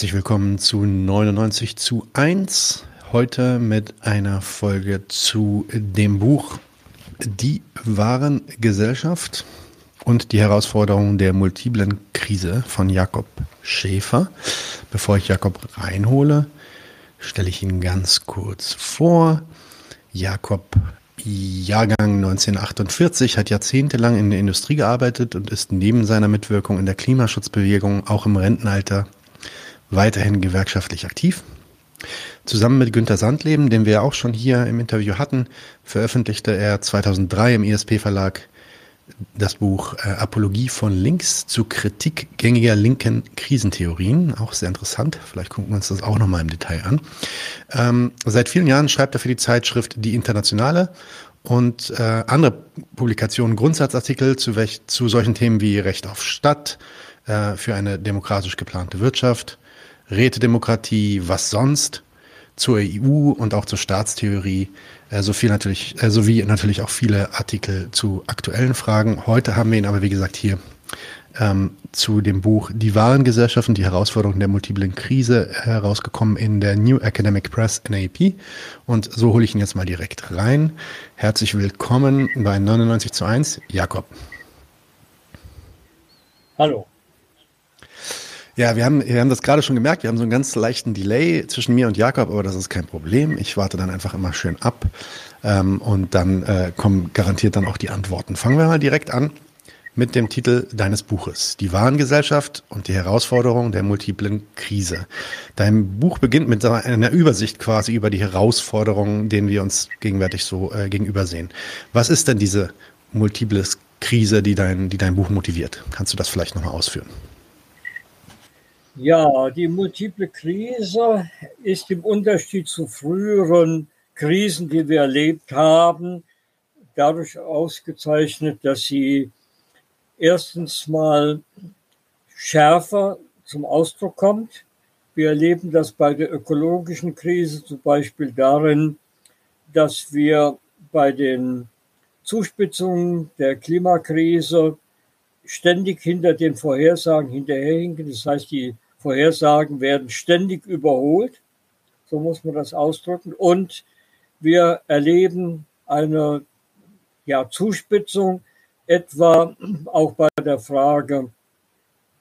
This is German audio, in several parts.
Herzlich willkommen zu 99 zu 1. Heute mit einer Folge zu dem Buch Die wahren Gesellschaft und die Herausforderungen der multiplen Krise von Jakob Schäfer. Bevor ich Jakob reinhole, stelle ich ihn ganz kurz vor. Jakob Jahrgang 1948, hat jahrzehntelang in der Industrie gearbeitet und ist neben seiner Mitwirkung in der Klimaschutzbewegung auch im Rentenalter weiterhin gewerkschaftlich aktiv. Zusammen mit Günter Sandleben, den wir auch schon hier im Interview hatten, veröffentlichte er 2003 im ISP-Verlag das Buch äh, Apologie von Links zu Kritik gängiger linken Krisentheorien. Auch sehr interessant. Vielleicht gucken wir uns das auch nochmal im Detail an. Ähm, seit vielen Jahren schreibt er für die Zeitschrift Die Internationale und äh, andere Publikationen, Grundsatzartikel zu, welch, zu solchen Themen wie Recht auf Stadt, äh, für eine demokratisch geplante Wirtschaft, Rätedemokratie, was sonst, zur EU und auch zur Staatstheorie, äh, so viel natürlich, äh, sowie natürlich auch viele Artikel zu aktuellen Fragen. Heute haben wir ihn aber, wie gesagt, hier ähm, zu dem Buch Die wahren Gesellschaften, die Herausforderungen der multiplen Krise herausgekommen in der New Academic Press NAP. Und so hole ich ihn jetzt mal direkt rein. Herzlich willkommen bei 99 zu 1, Jakob. Hallo. Ja, wir haben, wir haben das gerade schon gemerkt. Wir haben so einen ganz leichten Delay zwischen mir und Jakob, aber das ist kein Problem. Ich warte dann einfach immer schön ab ähm, und dann äh, kommen garantiert dann auch die Antworten. Fangen wir mal direkt an mit dem Titel deines Buches, Die Warengesellschaft und die Herausforderung der multiplen Krise. Dein Buch beginnt mit einer Übersicht quasi über die Herausforderungen, denen wir uns gegenwärtig so äh, gegenübersehen. Was ist denn diese multiple Krise, die dein, die dein Buch motiviert? Kannst du das vielleicht nochmal ausführen? Ja, die multiple Krise ist im Unterschied zu früheren Krisen, die wir erlebt haben, dadurch ausgezeichnet, dass sie erstens mal schärfer zum Ausdruck kommt. Wir erleben das bei der ökologischen Krise zum Beispiel darin, dass wir bei den Zuspitzungen der Klimakrise ständig hinter den Vorhersagen hinterherhinken. Das heißt, die Vorhersagen werden ständig überholt. So muss man das ausdrücken. Und wir erleben eine ja, Zuspitzung, etwa auch bei der Frage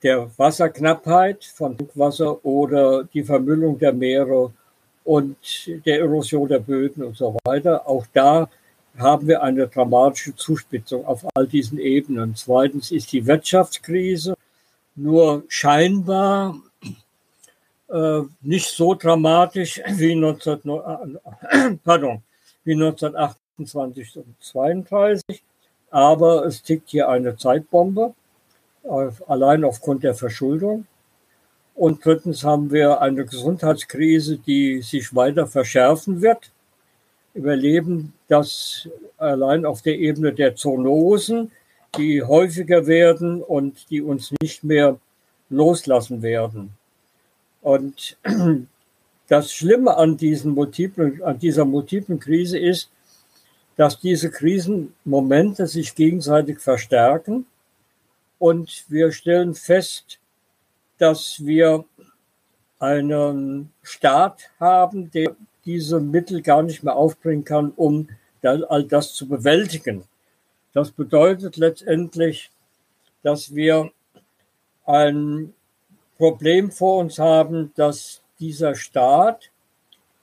der Wasserknappheit von Wasser oder die Vermüllung der Meere und der Erosion der Böden und so weiter. Auch da haben wir eine dramatische Zuspitzung auf all diesen Ebenen. Zweitens ist die Wirtschaftskrise nur scheinbar äh, nicht so dramatisch wie, 19, äh, pardon, wie 1928 und 32, aber es tickt hier eine Zeitbombe, allein aufgrund der Verschuldung. Und drittens haben wir eine Gesundheitskrise, die sich weiter verschärfen wird überleben das allein auf der Ebene der Zoonosen, die häufiger werden und die uns nicht mehr loslassen werden. Und das Schlimme an, diesen multiplen, an dieser multiplen Krise ist, dass diese Krisenmomente sich gegenseitig verstärken. Und wir stellen fest, dass wir einen Staat haben, der diese Mittel gar nicht mehr aufbringen kann, um all das zu bewältigen. Das bedeutet letztendlich, dass wir ein Problem vor uns haben, dass dieser Staat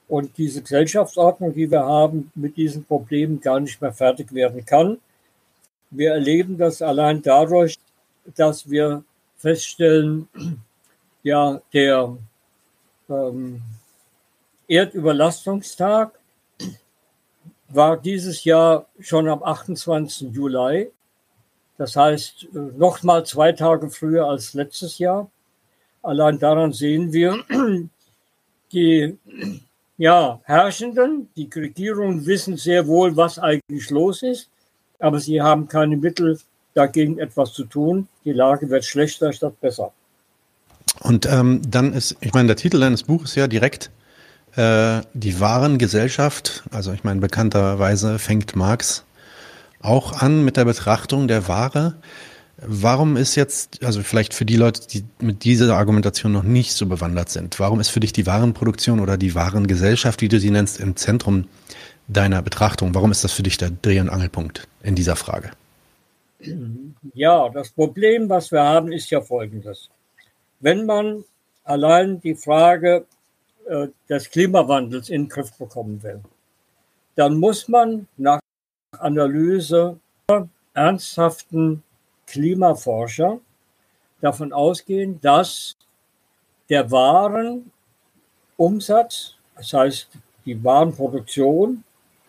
und diese Gesellschaftsordnung, die wir haben, mit diesen Problemen gar nicht mehr fertig werden kann. Wir erleben das allein dadurch, dass wir feststellen, ja, der ähm, Erdüberlastungstag war dieses Jahr schon am 28. Juli. Das heißt, äh, noch mal zwei Tage früher als letztes Jahr. Allein daran sehen wir, die ja, Herrschenden, die Regierungen wissen sehr wohl, was eigentlich los ist, aber sie haben keine Mittel, dagegen etwas zu tun. Die Lage wird schlechter statt besser. Und ähm, dann ist, ich meine, der Titel deines Buches ja direkt äh, die Warengesellschaft, also ich meine, bekannterweise fängt Marx auch an mit der Betrachtung der Ware. Warum ist jetzt, also vielleicht für die Leute, die mit dieser Argumentation noch nicht so bewandert sind, warum ist für dich die Warenproduktion oder die Warengesellschaft, wie du sie nennst, im Zentrum deiner Betrachtung? Warum ist das für dich der Dreh- und Angelpunkt in dieser Frage? Ja, das Problem, was wir haben, ist ja folgendes. Wenn man allein die Frage äh, des Klimawandels in den Griff bekommen will, dann muss man nach Analyse ernsthaften Klimaforscher davon ausgehen, dass der Warenumsatz, das heißt die Warenproduktion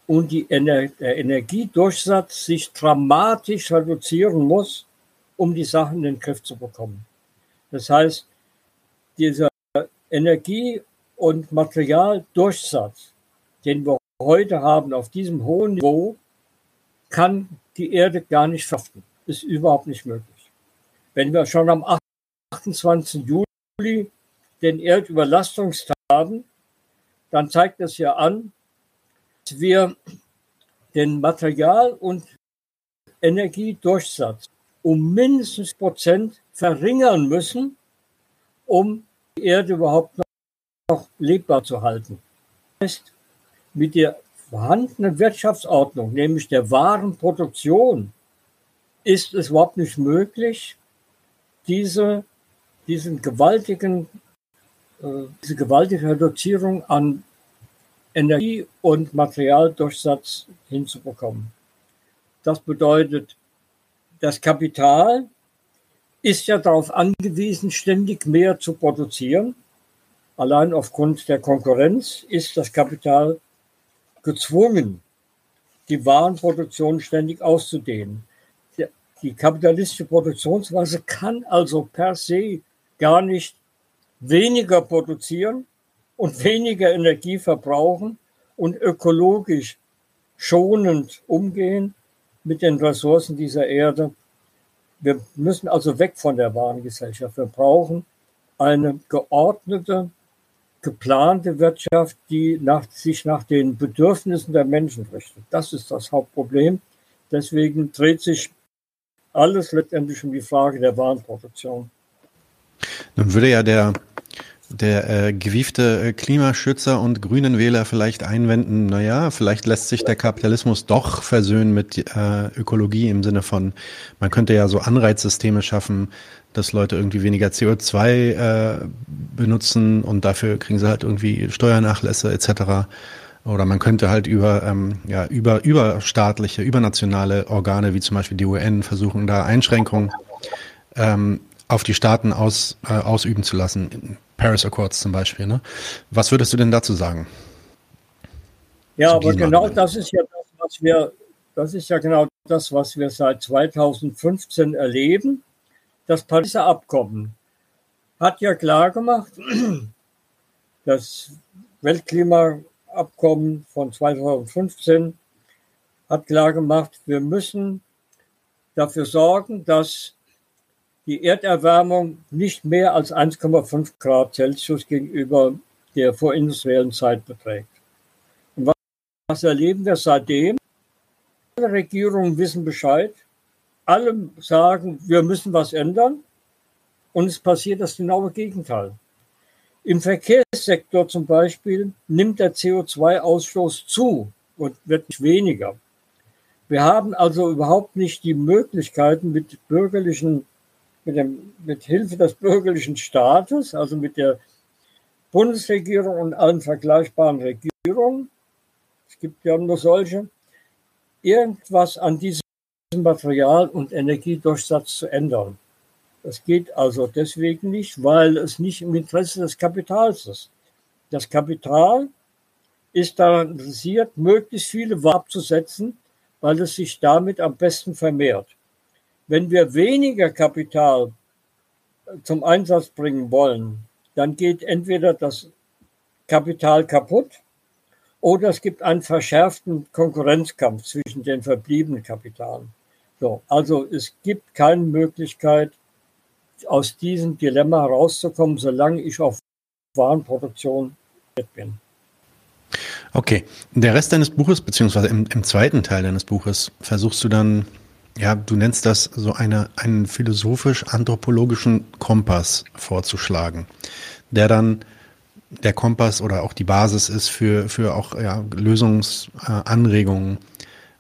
und die Ener der Energiedurchsatz sich dramatisch reduzieren muss, um die Sachen in den Griff zu bekommen. Das heißt, dieser Energie- und Materialdurchsatz, den wir heute haben auf diesem hohen Niveau, kann die Erde gar nicht schaffen ist überhaupt nicht möglich. Wenn wir schon am 28. Juli den Erdüberlastungstag haben, dann zeigt das ja an, dass wir den Material- und Energiedurchsatz um mindestens Prozent verringern müssen, um die Erde überhaupt noch lebbar zu halten. Heißt, mit der vorhandenen Wirtschaftsordnung, nämlich der Warenproduktion, ist es überhaupt nicht möglich, diese, diesen gewaltigen, äh, diese gewaltige Reduzierung an Energie- und Materialdurchsatz hinzubekommen. Das bedeutet, das Kapital ist ja darauf angewiesen, ständig mehr zu produzieren. Allein aufgrund der Konkurrenz ist das Kapital gezwungen, die Warenproduktion ständig auszudehnen. Die kapitalistische Produktionsweise kann also per se gar nicht weniger produzieren und weniger Energie verbrauchen und ökologisch schonend umgehen mit den Ressourcen dieser Erde. Wir müssen also weg von der Warengesellschaft. Wir brauchen eine geordnete, geplante Wirtschaft, die nach, sich nach den Bedürfnissen der Menschen richtet. Das ist das Hauptproblem. Deswegen dreht sich alles letztendlich um die Frage der Warenproduktion. Nun würde ja der, der äh, gewiefte äh, Klimaschützer und grünen Wähler vielleicht einwenden, naja, vielleicht lässt sich der Kapitalismus doch versöhnen mit äh, Ökologie im Sinne von, man könnte ja so Anreizsysteme schaffen, dass Leute irgendwie weniger CO2 äh, benutzen und dafür kriegen sie halt irgendwie Steuernachlässe etc. Oder man könnte halt über, ähm, ja, über, überstaatliche, übernationale Organe, wie zum Beispiel die UN, versuchen, da Einschränkungen ähm, auf die Staaten aus, äh, ausüben zu lassen. Paris Accords zum Beispiel. Ne? Was würdest du denn dazu sagen? Ja, aber genau Argument? das ist ja das, was wir, das ist ja genau das, was wir seit 2015 erleben. Das Pariser Abkommen hat ja klar gemacht, das Weltklima Abkommen von 2015 hat klar gemacht, wir müssen dafür sorgen, dass die Erderwärmung nicht mehr als 1,5 Grad Celsius gegenüber der vorindustriellen Zeit beträgt. Und was erleben wir seitdem? Alle Regierungen wissen Bescheid. Alle sagen, wir müssen was ändern. Und es passiert das genaue Gegenteil. Im Verkehrssektor zum Beispiel nimmt der CO2-Ausstoß zu und wird nicht weniger. Wir haben also überhaupt nicht die Möglichkeiten mit bürgerlichen, mit, dem, mit Hilfe des bürgerlichen Staates, also mit der Bundesregierung und allen vergleichbaren Regierungen, es gibt ja nur solche, irgendwas an diesem Material- und Energiedurchsatz zu ändern. Das geht also deswegen nicht, weil es nicht im Interesse des Kapitals ist. Das Kapital ist daran interessiert, möglichst viele Waren abzusetzen, weil es sich damit am besten vermehrt. Wenn wir weniger Kapital zum Einsatz bringen wollen, dann geht entweder das Kapital kaputt oder es gibt einen verschärften Konkurrenzkampf zwischen den verbliebenen Kapitalen. So, also es gibt keine Möglichkeit, aus diesem Dilemma herauszukommen, solange ich auf Warenproduktion bin. Okay, der Rest deines Buches, beziehungsweise im, im, zweiten Teil deines Buches, versuchst du dann ja, du nennst das so eine, einen philosophisch-anthropologischen Kompass vorzuschlagen, der dann der Kompass oder auch die Basis ist für, für auch ja, Lösungsanregungen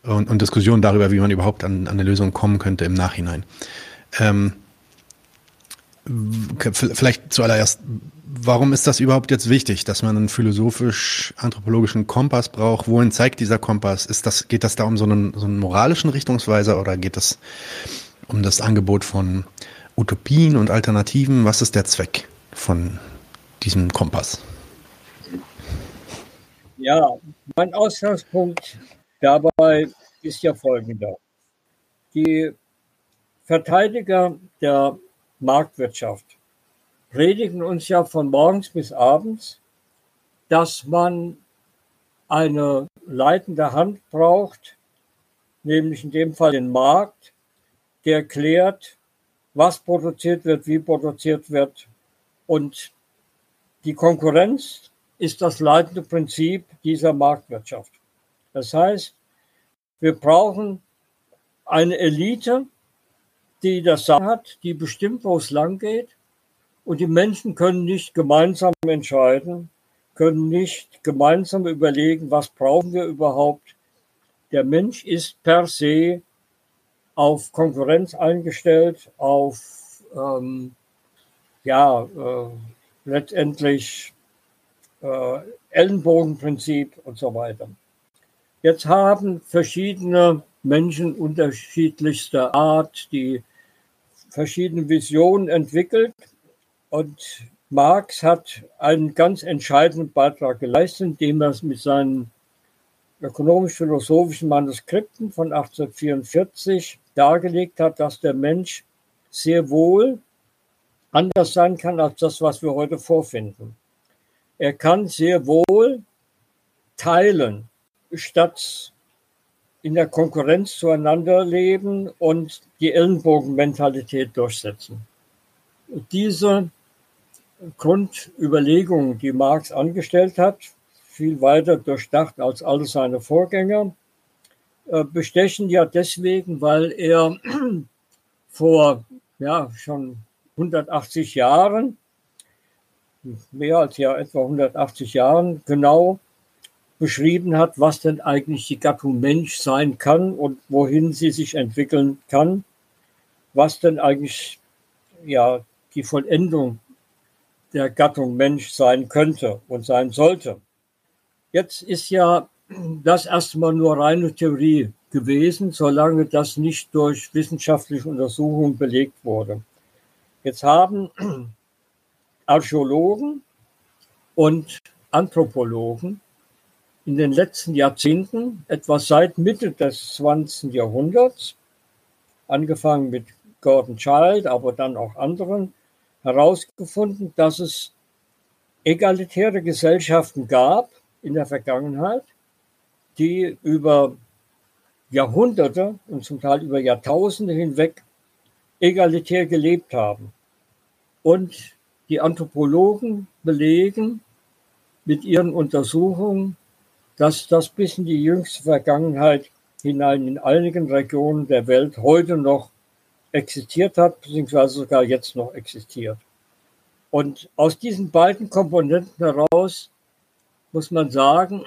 und, und Diskussionen darüber, wie man überhaupt an, an eine Lösung kommen könnte im Nachhinein. Ähm, vielleicht zuallererst, warum ist das überhaupt jetzt wichtig, dass man einen philosophisch-anthropologischen Kompass braucht? Wohin zeigt dieser Kompass? Ist das, geht das da um so einen, so einen moralischen Richtungsweiser oder geht es um das Angebot von Utopien und Alternativen? Was ist der Zweck von diesem Kompass? Ja, mein Ausgangspunkt dabei ist ja folgender. Die Verteidiger der Marktwirtschaft predigen uns ja von morgens bis abends, dass man eine leitende Hand braucht, nämlich in dem Fall den Markt, der klärt, was produziert wird, wie produziert wird. Und die Konkurrenz ist das leitende Prinzip dieser Marktwirtschaft. Das heißt, wir brauchen eine Elite, die das Sagen hat, die bestimmt, wo es lang geht. Und die Menschen können nicht gemeinsam entscheiden, können nicht gemeinsam überlegen, was brauchen wir überhaupt. Der Mensch ist per se auf Konkurrenz eingestellt, auf ähm, ja äh, letztendlich äh, Ellenbogenprinzip und so weiter. Jetzt haben verschiedene Menschen unterschiedlichster Art, die verschiedene Visionen entwickelt. Und Marx hat einen ganz entscheidenden Beitrag geleistet, indem er es mit seinen ökonomisch-philosophischen Manuskripten von 1844 dargelegt hat, dass der Mensch sehr wohl anders sein kann als das, was wir heute vorfinden. Er kann sehr wohl teilen, statt in der Konkurrenz zueinander leben und die Ellenbogenmentalität durchsetzen. Diese Grundüberlegungen, die Marx angestellt hat, viel weiter durchdacht als alle seine Vorgänger, äh, bestechen ja deswegen, weil er vor ja, schon 180 Jahren, mehr als ja etwa 180 Jahren, genau beschrieben hat, was denn eigentlich die Gattung Mensch sein kann und wohin sie sich entwickeln kann, was denn eigentlich ja die Vollendung der Gattung Mensch sein könnte und sein sollte. Jetzt ist ja das erstmal nur reine Theorie gewesen, solange das nicht durch wissenschaftliche Untersuchungen belegt wurde. Jetzt haben Archäologen und Anthropologen in den letzten Jahrzehnten, etwa seit Mitte des 20. Jahrhunderts, angefangen mit Gordon Child, aber dann auch anderen, herausgefunden, dass es egalitäre Gesellschaften gab in der Vergangenheit, die über Jahrhunderte und zum Teil über Jahrtausende hinweg egalitär gelebt haben. Und die Anthropologen belegen mit ihren Untersuchungen, dass das bis in die jüngste Vergangenheit hinein in einigen Regionen der Welt heute noch existiert hat, beziehungsweise sogar jetzt noch existiert. Und aus diesen beiden Komponenten heraus muss man sagen,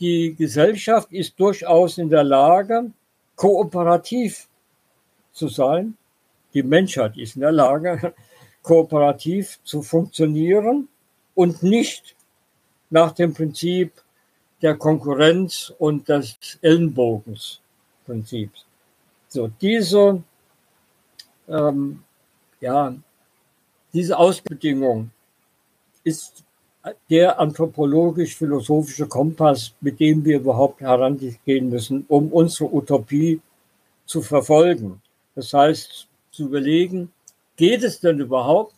die Gesellschaft ist durchaus in der Lage, kooperativ zu sein. Die Menschheit ist in der Lage, kooperativ zu funktionieren und nicht nach dem Prinzip der Konkurrenz und des Ellenbogensprinzips. So, diese, ähm, ja, diese Ausbedingung ist der anthropologisch-philosophische Kompass, mit dem wir überhaupt herangehen müssen, um unsere Utopie zu verfolgen. Das heißt, zu überlegen, geht es denn überhaupt,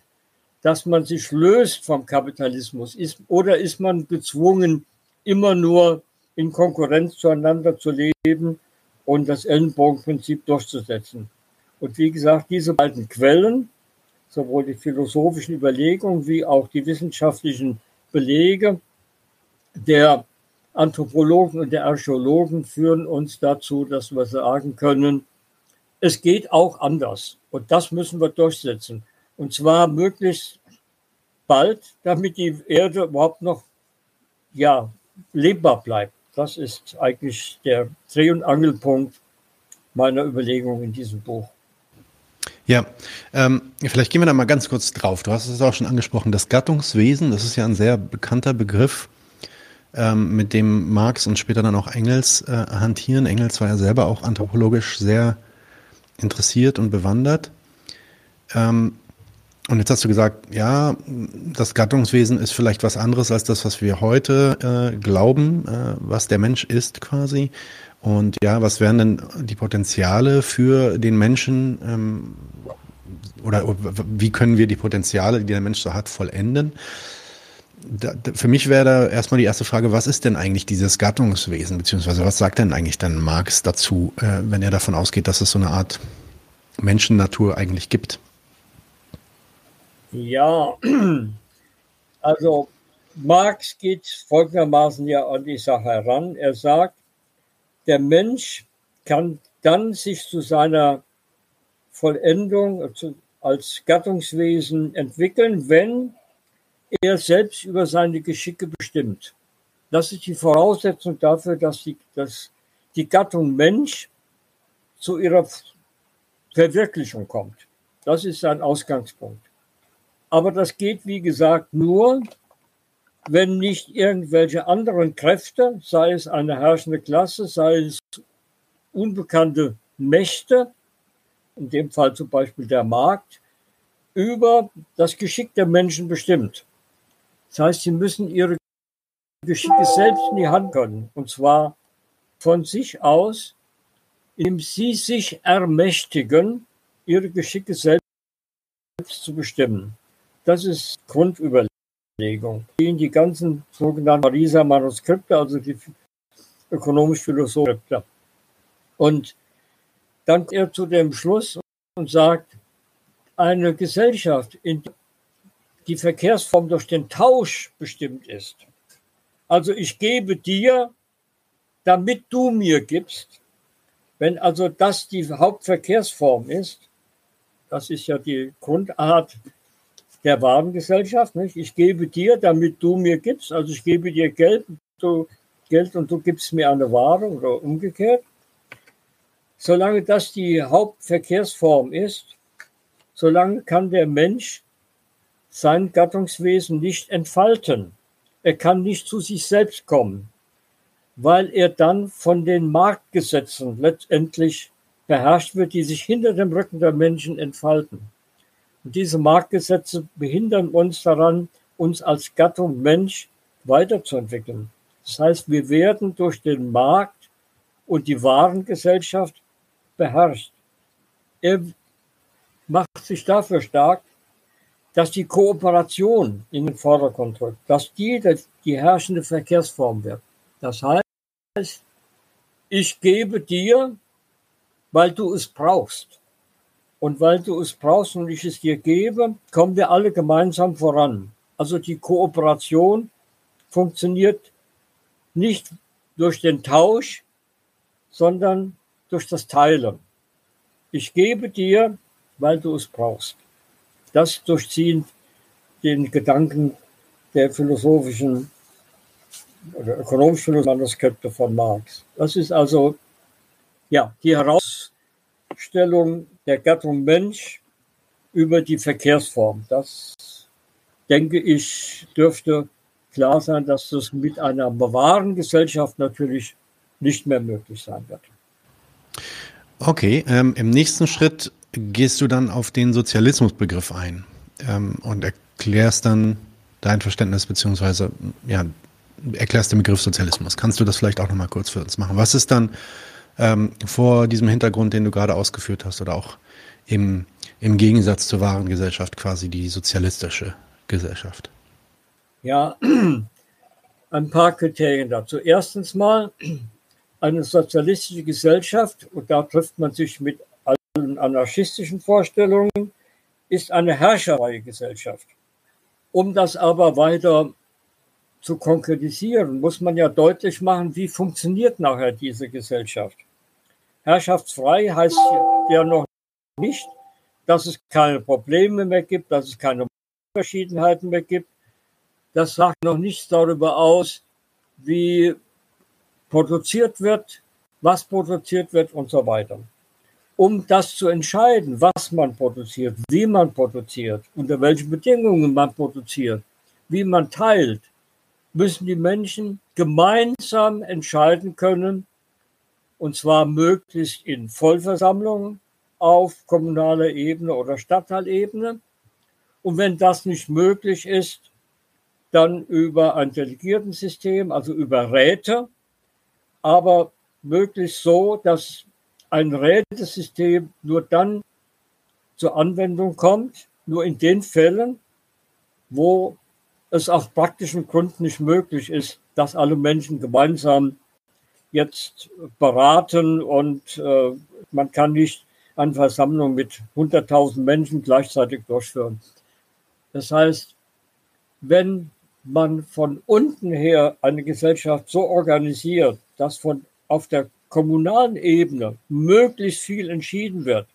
dass man sich löst vom Kapitalismus? Ist, oder ist man gezwungen, immer nur in Konkurrenz zueinander zu leben und das Ellenbogenprinzip durchzusetzen. Und wie gesagt, diese beiden Quellen, sowohl die philosophischen Überlegungen wie auch die wissenschaftlichen Belege der Anthropologen und der Archäologen führen uns dazu, dass wir sagen können, es geht auch anders. Und das müssen wir durchsetzen. Und zwar möglichst bald, damit die Erde überhaupt noch ja, lebbar bleibt. Das ist eigentlich der Dreh- und Angelpunkt meiner Überlegung in diesem Buch. Ja, ähm, vielleicht gehen wir da mal ganz kurz drauf. Du hast es auch schon angesprochen, das Gattungswesen, das ist ja ein sehr bekannter Begriff, ähm, mit dem Marx und später dann auch Engels äh, hantieren. Engels war ja selber auch anthropologisch sehr interessiert und bewandert. Ähm, und jetzt hast du gesagt, ja, das Gattungswesen ist vielleicht was anderes als das, was wir heute äh, glauben, äh, was der Mensch ist quasi. Und ja, was wären denn die Potenziale für den Menschen ähm, oder wie können wir die Potenziale, die der Mensch so hat, vollenden? Da, da, für mich wäre da erstmal die erste Frage, was ist denn eigentlich dieses Gattungswesen, beziehungsweise was sagt denn eigentlich dann Marx dazu, äh, wenn er davon ausgeht, dass es so eine Art Menschennatur eigentlich gibt? Ja, also Marx geht folgendermaßen ja an die Sache heran. Er sagt, der Mensch kann dann sich zu seiner Vollendung als Gattungswesen entwickeln, wenn er selbst über seine Geschicke bestimmt. Das ist die Voraussetzung dafür, dass die, dass die Gattung Mensch zu ihrer Verwirklichung kommt. Das ist sein Ausgangspunkt. Aber das geht, wie gesagt, nur, wenn nicht irgendwelche anderen Kräfte, sei es eine herrschende Klasse, sei es unbekannte Mächte, in dem Fall zum Beispiel der Markt, über das Geschick der Menschen bestimmt. Das heißt, sie müssen ihre Geschicke selbst in die Hand können, und zwar von sich aus, indem sie sich ermächtigen, ihre Geschicke selbst zu bestimmen. Das ist Grundüberlegung. Die ganzen sogenannten Pariser Manuskripte, also die ökonomisch-philosophische. Und dann kommt er zu dem Schluss und sagt, eine Gesellschaft, in der die Verkehrsform durch den Tausch bestimmt ist. Also ich gebe dir, damit du mir gibst. Wenn also das die Hauptverkehrsform ist, das ist ja die Grundart der Warengesellschaft. Nicht? Ich gebe dir, damit du mir gibst. Also ich gebe dir Geld, du, Geld und du gibst mir eine Ware oder umgekehrt. Solange das die Hauptverkehrsform ist, solange kann der Mensch sein Gattungswesen nicht entfalten. Er kann nicht zu sich selbst kommen, weil er dann von den Marktgesetzen letztendlich beherrscht wird, die sich hinter dem Rücken der Menschen entfalten. Und diese Marktgesetze behindern uns daran, uns als Gattung Mensch weiterzuentwickeln. Das heißt, wir werden durch den Markt und die Warengesellschaft beherrscht. Er macht sich dafür stark, dass die Kooperation in den Vordergrund rückt, dass die die herrschende Verkehrsform wird. Das heißt, ich gebe dir, weil du es brauchst. Und weil du es brauchst und ich es dir gebe, kommen wir alle gemeinsam voran. Also die Kooperation funktioniert nicht durch den Tausch, sondern durch das Teilen. Ich gebe dir, weil du es brauchst. Das durchziehen den Gedanken der philosophischen oder ökonomischen Manuskripte von Marx. Das ist also ja die Herausstellung der Gattung Mensch über die Verkehrsform. Das, denke ich, dürfte klar sein, dass das mit einer wahren Gesellschaft natürlich nicht mehr möglich sein wird. Okay, ähm, im nächsten Schritt gehst du dann auf den Sozialismusbegriff ein ähm, und erklärst dann dein Verständnis beziehungsweise ja, erklärst den Begriff Sozialismus. Kannst du das vielleicht auch nochmal kurz für uns machen? Was ist dann ähm, vor diesem Hintergrund, den du gerade ausgeführt hast, oder auch im, im Gegensatz zur wahren Gesellschaft quasi die sozialistische Gesellschaft? Ja, ein paar Kriterien dazu. Erstens mal, eine sozialistische Gesellschaft, und da trifft man sich mit allen anarchistischen Vorstellungen, ist eine herrscherfreie Gesellschaft. Um das aber weiter zu konkretisieren, muss man ja deutlich machen, wie funktioniert nachher diese Gesellschaft. Herrschaftsfrei heißt ja noch nicht, dass es keine Probleme mehr gibt, dass es keine Verschiedenheiten mehr gibt. Das sagt noch nichts darüber aus, wie produziert wird, was produziert wird und so weiter. Um das zu entscheiden, was man produziert, wie man produziert, unter welchen Bedingungen man produziert, wie man teilt, müssen die Menschen gemeinsam entscheiden können, und zwar möglichst in Vollversammlungen auf kommunaler Ebene oder Stadtteilebene. Und wenn das nicht möglich ist, dann über ein Delegiertensystem, also über Räte, aber möglichst so, dass ein Rätesystem nur dann zur Anwendung kommt, nur in den Fällen, wo es aus praktischen Gründen nicht möglich ist, dass alle Menschen gemeinsam jetzt beraten und äh, man kann nicht eine Versammlung mit 100.000 Menschen gleichzeitig durchführen. Das heißt, wenn man von unten her eine Gesellschaft so organisiert, dass von auf der kommunalen Ebene möglichst viel entschieden wird,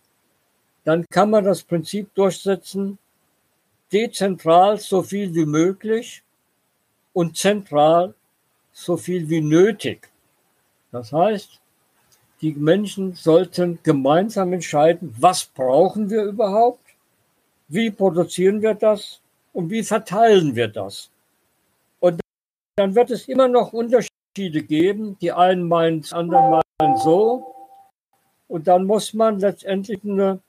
dann kann man das Prinzip durchsetzen, dezentral so viel wie möglich und zentral so viel wie nötig. Das heißt, die Menschen sollten gemeinsam entscheiden, was brauchen wir überhaupt, wie produzieren wir das und wie verteilen wir das. Und dann wird es immer noch Unterschiede geben. Die einen meinen es, anderen meinen so. Und dann muss man letztendlich eine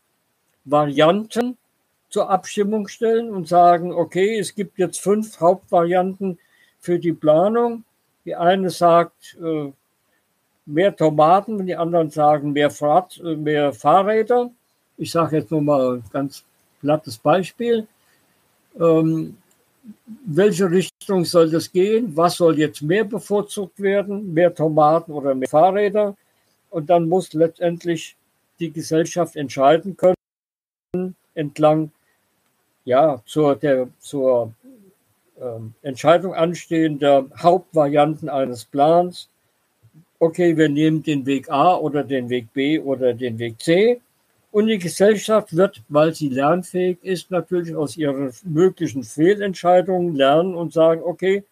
Varianten zur Abstimmung stellen und sagen, okay, es gibt jetzt fünf Hauptvarianten für die Planung. Die eine sagt, äh, mehr Tomaten, die anderen sagen mehr, Fahrrad, mehr Fahrräder. Ich sage jetzt nur mal ein ganz plattes Beispiel. Ähm, welche Richtung soll das gehen? Was soll jetzt mehr bevorzugt werden? Mehr Tomaten oder mehr Fahrräder? Und dann muss letztendlich die Gesellschaft entscheiden können, entlang ja, zur, der, zur ähm, Entscheidung anstehender Hauptvarianten eines Plans, okay, wir nehmen den Weg A oder den Weg B oder den Weg C. Und die Gesellschaft wird, weil sie lernfähig ist, natürlich aus ihren möglichen Fehlentscheidungen lernen und sagen, okay,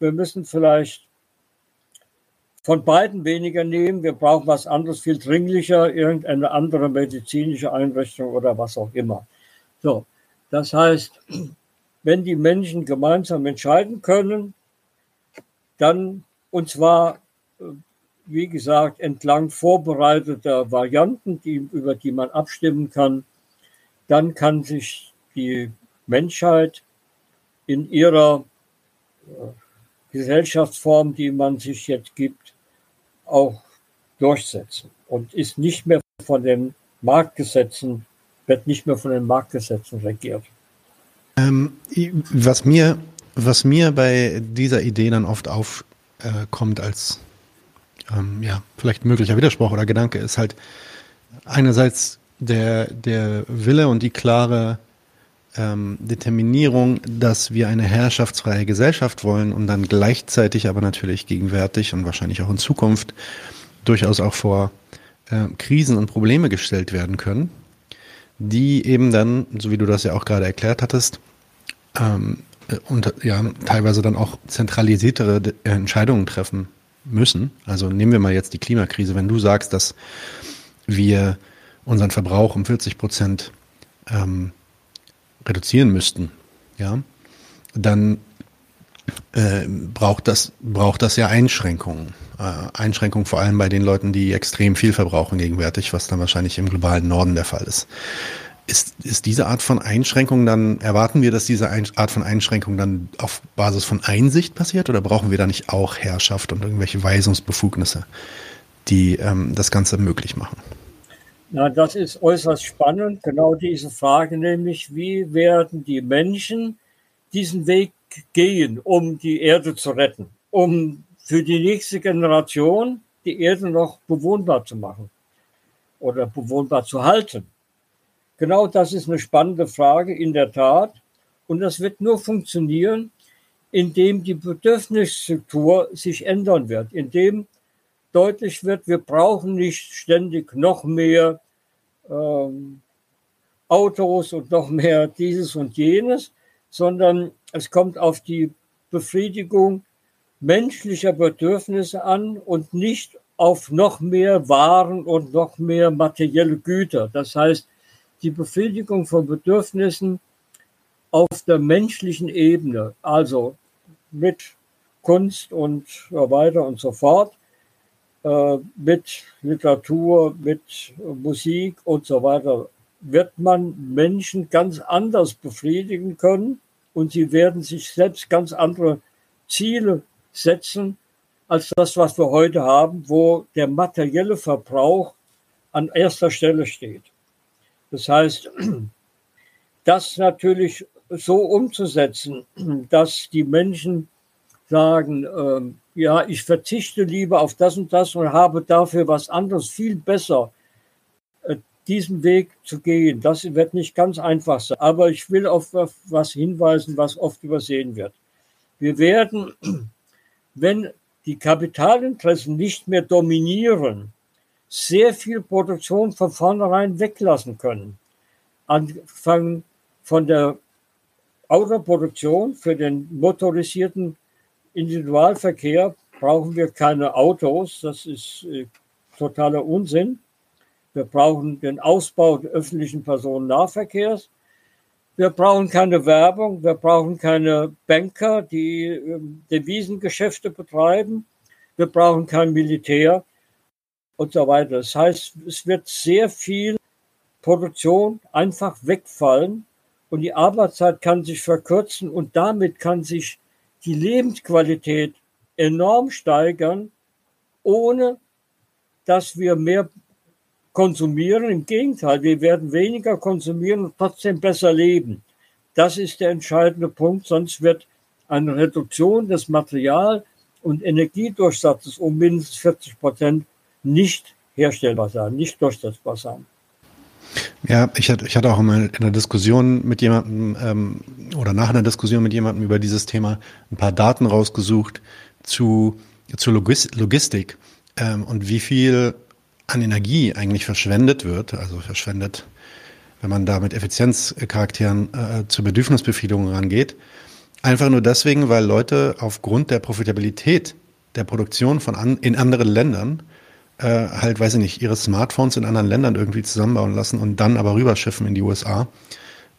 wir müssen vielleicht von beiden weniger nehmen, wir brauchen was anderes, viel dringlicher, irgendeine andere medizinische Einrichtung oder was auch immer. So, das heißt, wenn die Menschen gemeinsam entscheiden können, dann, und zwar wie gesagt, entlang vorbereiteter Varianten, die, über die man abstimmen kann, dann kann sich die Menschheit in ihrer äh, Gesellschaftsform, die man sich jetzt gibt, auch durchsetzen und ist nicht mehr von den Marktgesetzen, wird nicht mehr von den Marktgesetzen regiert. Ähm, was mir, was mir bei dieser Idee dann oft aufkommt äh, als ähm, ja, vielleicht möglicher Widerspruch oder Gedanke ist halt einerseits der, der Wille und die klare ähm, Determinierung, dass wir eine herrschaftsfreie Gesellschaft wollen und dann gleichzeitig aber natürlich gegenwärtig und wahrscheinlich auch in Zukunft durchaus auch vor äh, Krisen und Probleme gestellt werden können, die eben dann, so wie du das ja auch gerade erklärt hattest, ähm, und ja, teilweise dann auch zentralisiertere Entscheidungen treffen müssen. Also nehmen wir mal jetzt die Klimakrise. Wenn du sagst, dass wir unseren Verbrauch um 40 Prozent ähm, reduzieren müssten, ja, dann äh, braucht, das, braucht das ja Einschränkungen. Äh, Einschränkungen vor allem bei den Leuten, die extrem viel verbrauchen gegenwärtig, was dann wahrscheinlich im globalen Norden der Fall ist. Ist, ist diese Art von Einschränkung dann, erwarten wir, dass diese Art von Einschränkung dann auf Basis von Einsicht passiert oder brauchen wir da nicht auch Herrschaft und irgendwelche Weisungsbefugnisse, die ähm, das Ganze möglich machen? Na, das ist äußerst spannend, genau diese Frage, nämlich wie werden die Menschen diesen Weg gehen, um die Erde zu retten, um für die nächste Generation die Erde noch bewohnbar zu machen oder bewohnbar zu halten. Genau das ist eine spannende Frage, in der Tat. Und das wird nur funktionieren, indem die Bedürfnisstruktur sich ändern wird, indem deutlich wird, wir brauchen nicht ständig noch mehr ähm, Autos und noch mehr dieses und jenes, sondern es kommt auf die Befriedigung menschlicher Bedürfnisse an und nicht auf noch mehr Waren und noch mehr materielle Güter. Das heißt, die Befriedigung von Bedürfnissen auf der menschlichen Ebene, also mit Kunst und so weiter und so fort, äh, mit Literatur, mit Musik und so weiter, wird man Menschen ganz anders befriedigen können und sie werden sich selbst ganz andere Ziele setzen als das, was wir heute haben, wo der materielle Verbrauch an erster Stelle steht. Das heißt, das natürlich so umzusetzen, dass die Menschen sagen, äh, ja, ich verzichte lieber auf das und das und habe dafür was anderes viel besser, diesen Weg zu gehen. Das wird nicht ganz einfach sein. Aber ich will auf was hinweisen, was oft übersehen wird. Wir werden, wenn die Kapitalinteressen nicht mehr dominieren, sehr viel Produktion von vornherein weglassen können. Anfangen von der Autoproduktion für den motorisierten Individualverkehr brauchen wir keine Autos, das ist äh, totaler Unsinn. Wir brauchen den Ausbau des öffentlichen Personennahverkehrs. Wir brauchen keine Werbung, wir brauchen keine Banker, die äh, Devisengeschäfte betreiben. Wir brauchen kein Militär und so weiter. Das heißt, es wird sehr viel Produktion einfach wegfallen und die Arbeitszeit kann sich verkürzen und damit kann sich die Lebensqualität enorm steigern, ohne dass wir mehr konsumieren. Im Gegenteil, wir werden weniger konsumieren und trotzdem besser leben. Das ist der entscheidende Punkt, sonst wird eine Reduktion des Material- und Energiedurchsatzes um mindestens 40 Prozent nicht herstellbar sein, nicht durchsetzbar sein. Ja, ich hatte, auch mal in einer Diskussion mit jemandem ähm, oder nach einer Diskussion mit jemandem über dieses Thema ein paar Daten rausgesucht zu, zu Logistik ähm, und wie viel an Energie eigentlich verschwendet wird, also verschwendet, wenn man da mit Effizienzcharakteren äh, zur Bedürfnisbefriedigung rangeht. Einfach nur deswegen, weil Leute aufgrund der Profitabilität der Produktion von an, in anderen Ländern äh, halt, weiß ich nicht, ihre Smartphones in anderen Ländern irgendwie zusammenbauen lassen und dann aber rüberschiffen in die USA.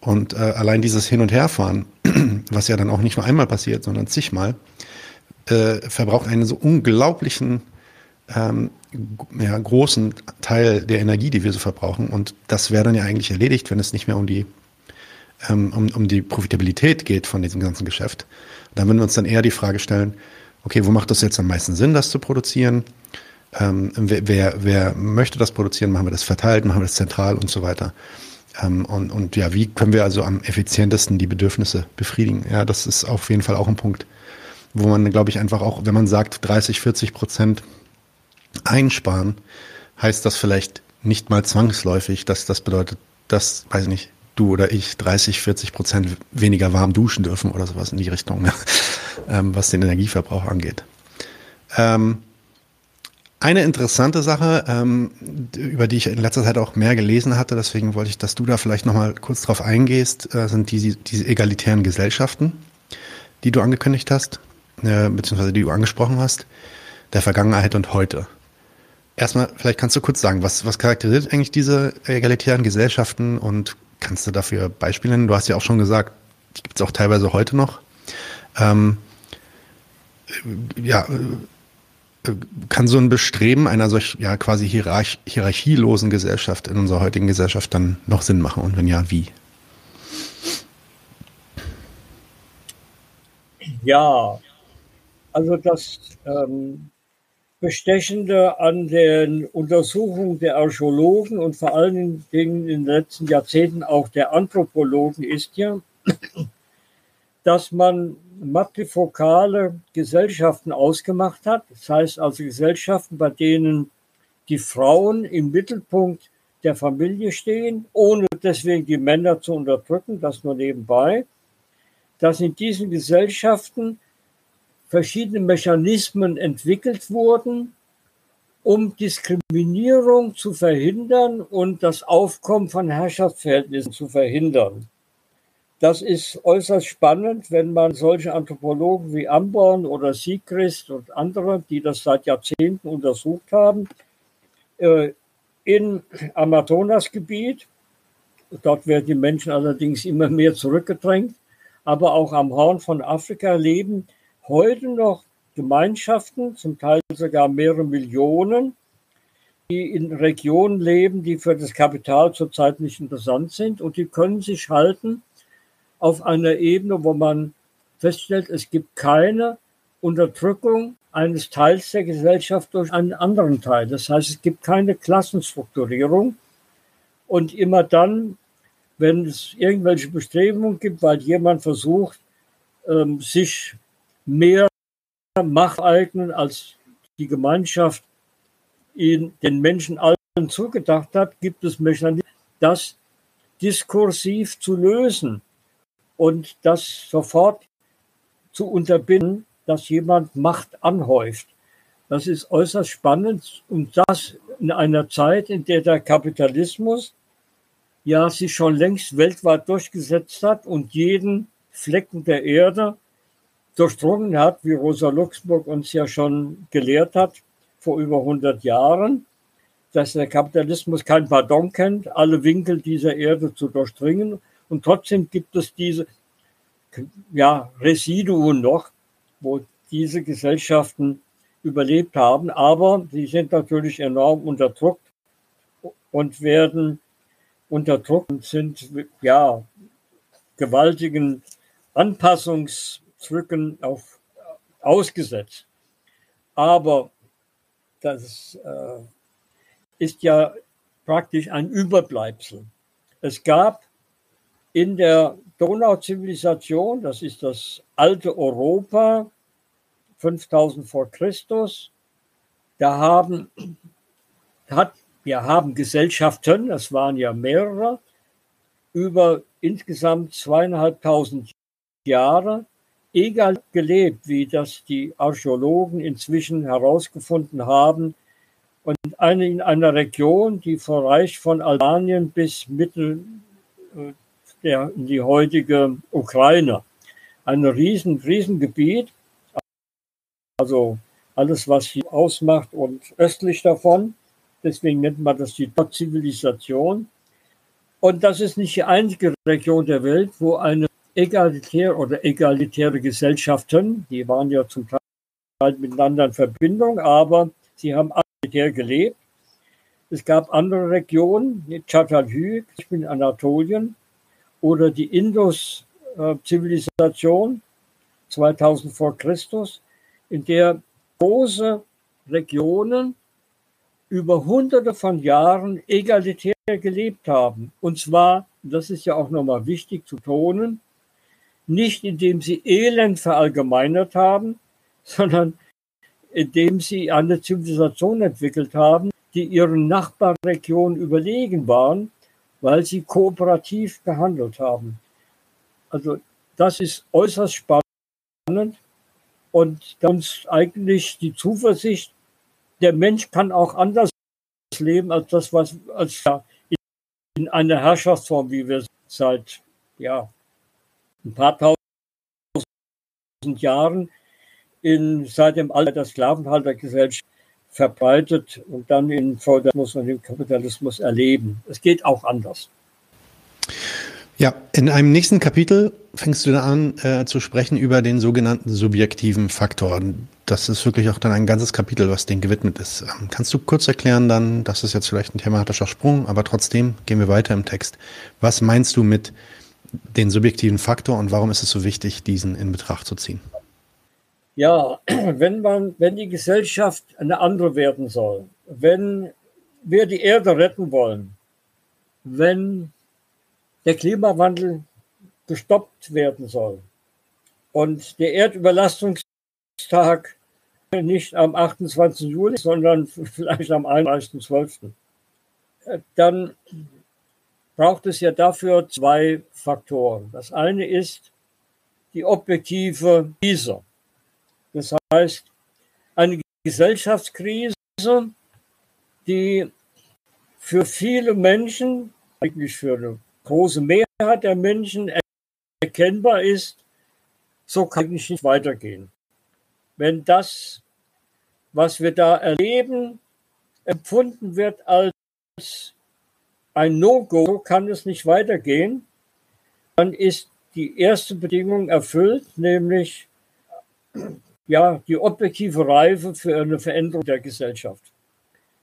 Und äh, allein dieses Hin- und Herfahren, was ja dann auch nicht nur einmal passiert, sondern zigmal, äh, verbraucht einen so unglaublichen ähm, ja, großen Teil der Energie, die wir so verbrauchen. Und das wäre dann ja eigentlich erledigt, wenn es nicht mehr um die, ähm, um, um die Profitabilität geht von diesem ganzen Geschäft. Dann würden wir uns dann eher die Frage stellen, okay, wo macht das jetzt am meisten Sinn, das zu produzieren? Ähm, wer, wer, wer möchte das produzieren, machen wir das verteilt, machen wir das zentral und so weiter. Ähm, und, und ja, wie können wir also am effizientesten die Bedürfnisse befriedigen? Ja, das ist auf jeden Fall auch ein Punkt, wo man, glaube ich, einfach auch, wenn man sagt, 30, 40 Prozent einsparen, heißt das vielleicht nicht mal zwangsläufig, dass das bedeutet, dass, weiß ich nicht, du oder ich 30, 40 Prozent weniger warm duschen dürfen oder sowas in die Richtung, ne? ähm, was den Energieverbrauch angeht. Ähm, eine interessante Sache, ähm, über die ich in letzter Zeit auch mehr gelesen hatte, deswegen wollte ich, dass du da vielleicht nochmal kurz drauf eingehst, äh, sind diese, diese egalitären Gesellschaften, die du angekündigt hast, äh, beziehungsweise die du angesprochen hast, der Vergangenheit und heute. Erstmal, vielleicht kannst du kurz sagen, was, was charakterisiert eigentlich diese egalitären Gesellschaften und kannst du dafür Beispiele nennen? Du hast ja auch schon gesagt, die gibt es auch teilweise heute noch. Ähm, ja, kann so ein Bestreben einer solch ja quasi hierarch hierarchielosen Gesellschaft in unserer heutigen Gesellschaft dann noch Sinn machen und wenn ja, wie? Ja, also das ähm, Bestechende an den Untersuchungen der Archäologen und vor allen Dingen in den letzten Jahrzehnten auch der Anthropologen ist ja, dass man matrifokale Gesellschaften ausgemacht hat. Das heißt also Gesellschaften, bei denen die Frauen im Mittelpunkt der Familie stehen, ohne deswegen die Männer zu unterdrücken, das nur nebenbei, dass in diesen Gesellschaften verschiedene Mechanismen entwickelt wurden, um Diskriminierung zu verhindern und das Aufkommen von Herrschaftsverhältnissen zu verhindern. Das ist äußerst spannend, wenn man solche Anthropologen wie Amborn oder Siegrist und andere, die das seit Jahrzehnten untersucht haben, äh, in Amazonasgebiet, dort werden die Menschen allerdings immer mehr zurückgedrängt, aber auch am Horn von Afrika leben heute noch Gemeinschaften, zum Teil sogar mehrere Millionen, die in Regionen leben, die für das Kapital zurzeit nicht interessant sind und die können sich halten auf einer Ebene, wo man feststellt, es gibt keine Unterdrückung eines Teils der Gesellschaft durch einen anderen Teil. Das heißt, es gibt keine Klassenstrukturierung. Und immer dann, wenn es irgendwelche Bestrebungen gibt, weil jemand versucht, ähm, sich mehr Macht eignen, als die Gemeinschaft in den Menschen allen zugedacht hat, gibt es Mechanismen, das diskursiv zu lösen und das sofort zu unterbinden, dass jemand Macht anhäuft. Das ist äußerst spannend und das in einer Zeit, in der der Kapitalismus ja sich schon längst weltweit durchgesetzt hat und jeden Flecken der Erde durchdrungen hat, wie Rosa Luxemburg uns ja schon gelehrt hat vor über 100 Jahren, dass der Kapitalismus kein Pardon kennt, alle Winkel dieser Erde zu durchdringen und trotzdem gibt es diese ja, Residuen noch, wo diese Gesellschaften überlebt haben. Aber sie sind natürlich enorm unterdrückt und werden unterdrückt und sind ja gewaltigen Anpassungsdrücken auf, ausgesetzt. Aber das äh, ist ja praktisch ein Überbleibsel. Es gab in der Donauzivilisation, das ist das alte Europa, 5000 vor Christus, da haben, hat, wir haben Gesellschaften, das waren ja mehrere, über insgesamt zweieinhalbtausend Jahre egal gelebt, wie das die Archäologen inzwischen herausgefunden haben. Und eine, in einer Region, die vom Reich von Albanien bis Mittel äh, der, in die heutige Ukraine. Ein riesen, riesen Gebiet, also alles, was sie ausmacht und östlich davon. Deswegen nennt man das die Zivilisation. Und das ist nicht die einzige Region der Welt, wo eine egalitäre oder egalitäre Gesellschaften, die waren ja zum Teil miteinander in Verbindung, aber sie haben egalitär gelebt. Es gab andere Regionen, Çatalhöyük, ich bin in Anatolien, oder die Indus-Zivilisation 2000 vor Christus, in der große Regionen über hunderte von Jahren egalitär gelebt haben. Und zwar, das ist ja auch nochmal wichtig zu tonen, nicht indem sie Elend verallgemeinert haben, sondern indem sie eine Zivilisation entwickelt haben, die ihren Nachbarregionen überlegen waren weil sie kooperativ gehandelt haben. Also das ist äußerst spannend und uns eigentlich die Zuversicht, der Mensch kann auch anders leben als das, was als in einer Herrschaftsform, wie wir seit ja, ein paar tausend Jahren in, seit dem Alter der Sklavenhaltergesellschaft verbreitet und dann in Feudalismus und im Kapitalismus erleben. Es geht auch anders. Ja, in einem nächsten Kapitel fängst du da an äh, zu sprechen über den sogenannten subjektiven Faktor. Das ist wirklich auch dann ein ganzes Kapitel, was dem gewidmet ist. Ähm, kannst du kurz erklären dann, das ist jetzt vielleicht ein thematischer Sprung, aber trotzdem gehen wir weiter im Text. Was meinst du mit den subjektiven Faktor und warum ist es so wichtig, diesen in Betracht zu ziehen? Ja, wenn man, wenn die Gesellschaft eine andere werden soll, wenn wir die Erde retten wollen, wenn der Klimawandel gestoppt werden soll und der Erdüberlastungstag nicht am 28. Juli, sondern vielleicht am 31.12., dann braucht es ja dafür zwei Faktoren. Das eine ist die objektive Krise. Das heißt, eine Gesellschaftskrise die für viele Menschen, eigentlich für eine große Mehrheit der Menschen erkennbar ist, so kann ich nicht weitergehen. Wenn das, was wir da erleben, empfunden wird als ein No-Go, kann es nicht weitergehen, dann ist die erste Bedingung erfüllt, nämlich ja, die objektive Reife für eine Veränderung der Gesellschaft.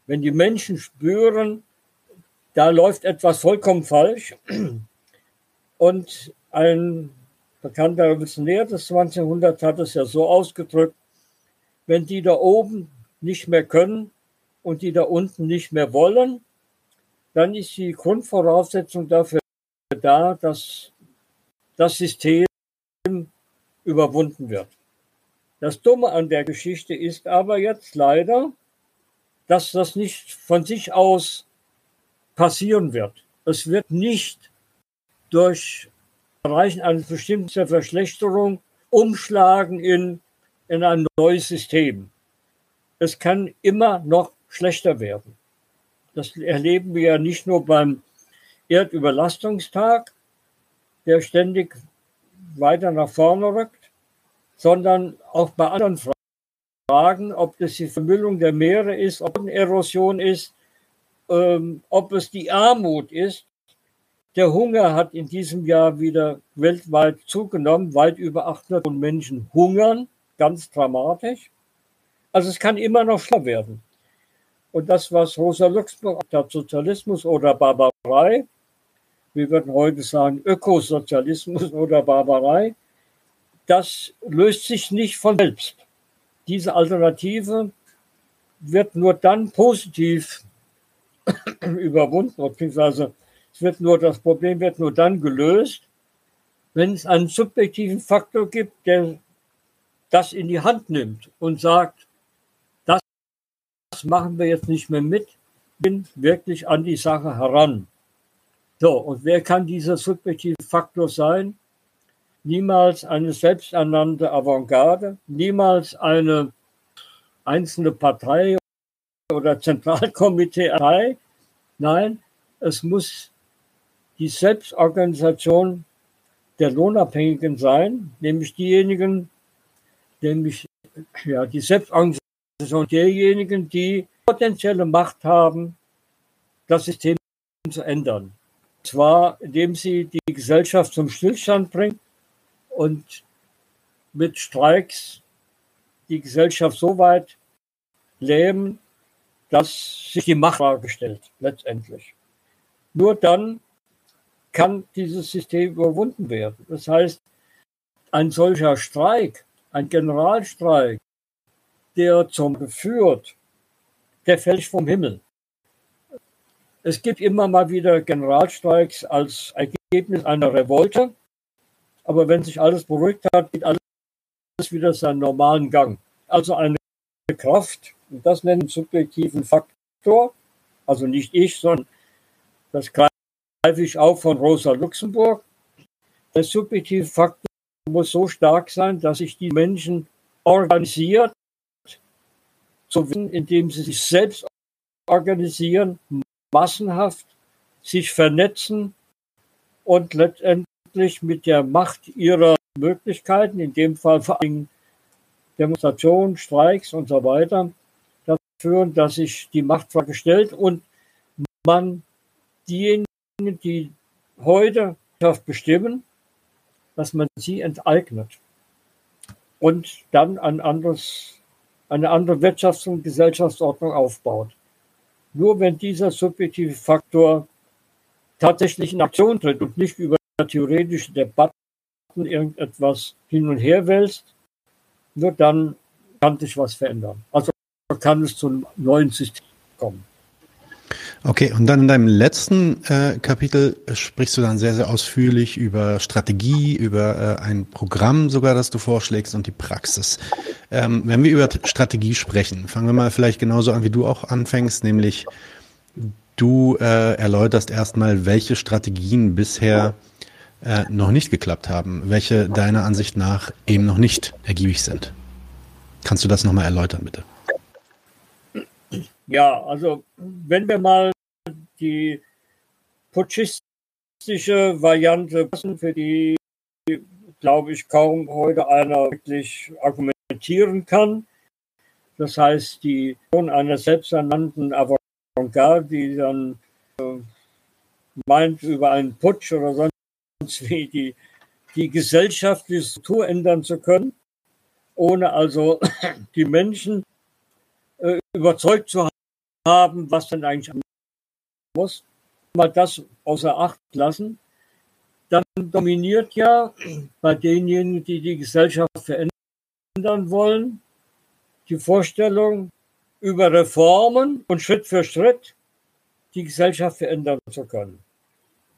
Wenn die Menschen spüren, da läuft etwas vollkommen falsch und ein bekannter Revolutionär des 20. Jahrhunderts hat es ja so ausgedrückt, wenn die da oben nicht mehr können und die da unten nicht mehr wollen, dann ist die Grundvoraussetzung dafür da, dass das System überwunden wird. Das Dumme an der Geschichte ist aber jetzt leider, dass das nicht von sich aus passieren wird. Es wird nicht durch Erreichen einer bestimmten Verschlechterung umschlagen in, in ein neues System. Es kann immer noch schlechter werden. Das erleben wir ja nicht nur beim Erdüberlastungstag, der ständig weiter nach vorne rückt, sondern auch bei anderen Fragen, ob das die Vermüllung der Meere ist, ob es Erosion ist, ähm, ob es die Armut ist. Der Hunger hat in diesem Jahr wieder weltweit zugenommen. Weit über 800 Menschen hungern, ganz dramatisch. Also es kann immer noch schlimmer werden. Und das, was Rosa Luxemburg hat, Sozialismus oder Barbarei, wir würden heute sagen Ökosozialismus oder Barbarei, das löst sich nicht von selbst. Diese Alternative wird nur dann positiv überwunden, beziehungsweise es wird nur, das Problem wird nur dann gelöst, wenn es einen subjektiven Faktor gibt, der das in die Hand nimmt und sagt, machen wir jetzt nicht mehr mit, bin wirklich an die Sache heran. So, und wer kann dieser subjektive Faktor sein? niemals eine selbsternannte Avantgarde, niemals eine einzelne Partei oder Zentralkomitee. Nein, es muss die Selbstorganisation der Lohnabhängigen sein, nämlich diejenigen, nämlich ja, die Selbstorganisation derjenigen, die potenzielle Macht haben, das System zu ändern. Und zwar, indem sie die Gesellschaft zum Stillstand bringen, und mit Streiks die Gesellschaft so weit lähmen, dass sich die Machtfrage stellt, letztendlich. Nur dann kann dieses System überwunden werden. Das heißt, ein solcher Streik, ein Generalstreik, der zum führt, der fällt vom Himmel. Es gibt immer mal wieder Generalstreiks als Ergebnis einer Revolte. Aber wenn sich alles beruhigt hat, geht alles wieder seinen normalen Gang. Also eine Kraft, und das nennen wir subjektiven Faktor, also nicht ich, sondern das greife ich auch von Rosa Luxemburg. Der subjektive Faktor muss so stark sein, dass sich die Menschen organisiert, so indem sie sich selbst organisieren, massenhaft, sich vernetzen und letztendlich mit der Macht ihrer Möglichkeiten, in dem Fall vor allem Demonstrationen, Streiks und so weiter, dazu führen, dass sich die Machtfrage stellt und man diejenigen, die heute bestimmen, dass man sie enteignet und dann ein anderes, eine andere Wirtschafts- und Gesellschaftsordnung aufbaut. Nur wenn dieser subjektive Faktor tatsächlich in Aktion tritt und nicht über theoretische Debatten irgendetwas hin und her wälzt, nur dann kann sich was verändern. Also kann es zu einem neuen System kommen. Okay, und dann in deinem letzten äh, Kapitel sprichst du dann sehr, sehr ausführlich über Strategie, über äh, ein Programm sogar, das du vorschlägst und die Praxis. Ähm, wenn wir über Strategie sprechen, fangen wir mal vielleicht genauso an, wie du auch anfängst, nämlich du äh, erläuterst erstmal, welche Strategien bisher äh, noch nicht geklappt haben, welche deiner Ansicht nach eben noch nicht ergiebig sind. Kannst du das nochmal erläutern, bitte? Ja, also wenn wir mal die putschistische Variante für die, glaube ich, kaum heute einer wirklich argumentieren kann. Das heißt, die einer selbsternannten Avantgarde, die dann äh, meint, über einen Putsch oder sonst wie die, die gesellschaftliche Struktur ändern zu können, ohne also die Menschen äh, überzeugt zu haben, was denn eigentlich muss. Mal das außer Acht lassen. Dann dominiert ja bei denjenigen, die die Gesellschaft verändern wollen, die Vorstellung über Reformen und Schritt für Schritt die Gesellschaft verändern zu können.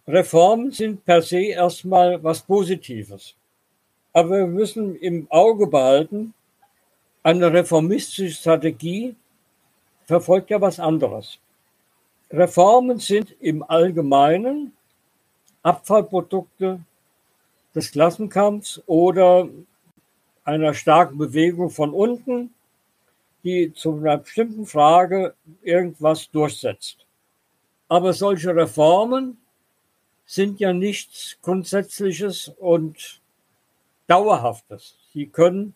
Reformen sind per se erstmal was Positives. Aber wir müssen im Auge behalten, eine reformistische Strategie verfolgt ja was anderes. Reformen sind im Allgemeinen Abfallprodukte des Klassenkampfs oder einer starken Bewegung von unten, die zu einer bestimmten Frage irgendwas durchsetzt. Aber solche Reformen sind ja nichts Grundsätzliches und Dauerhaftes. Sie können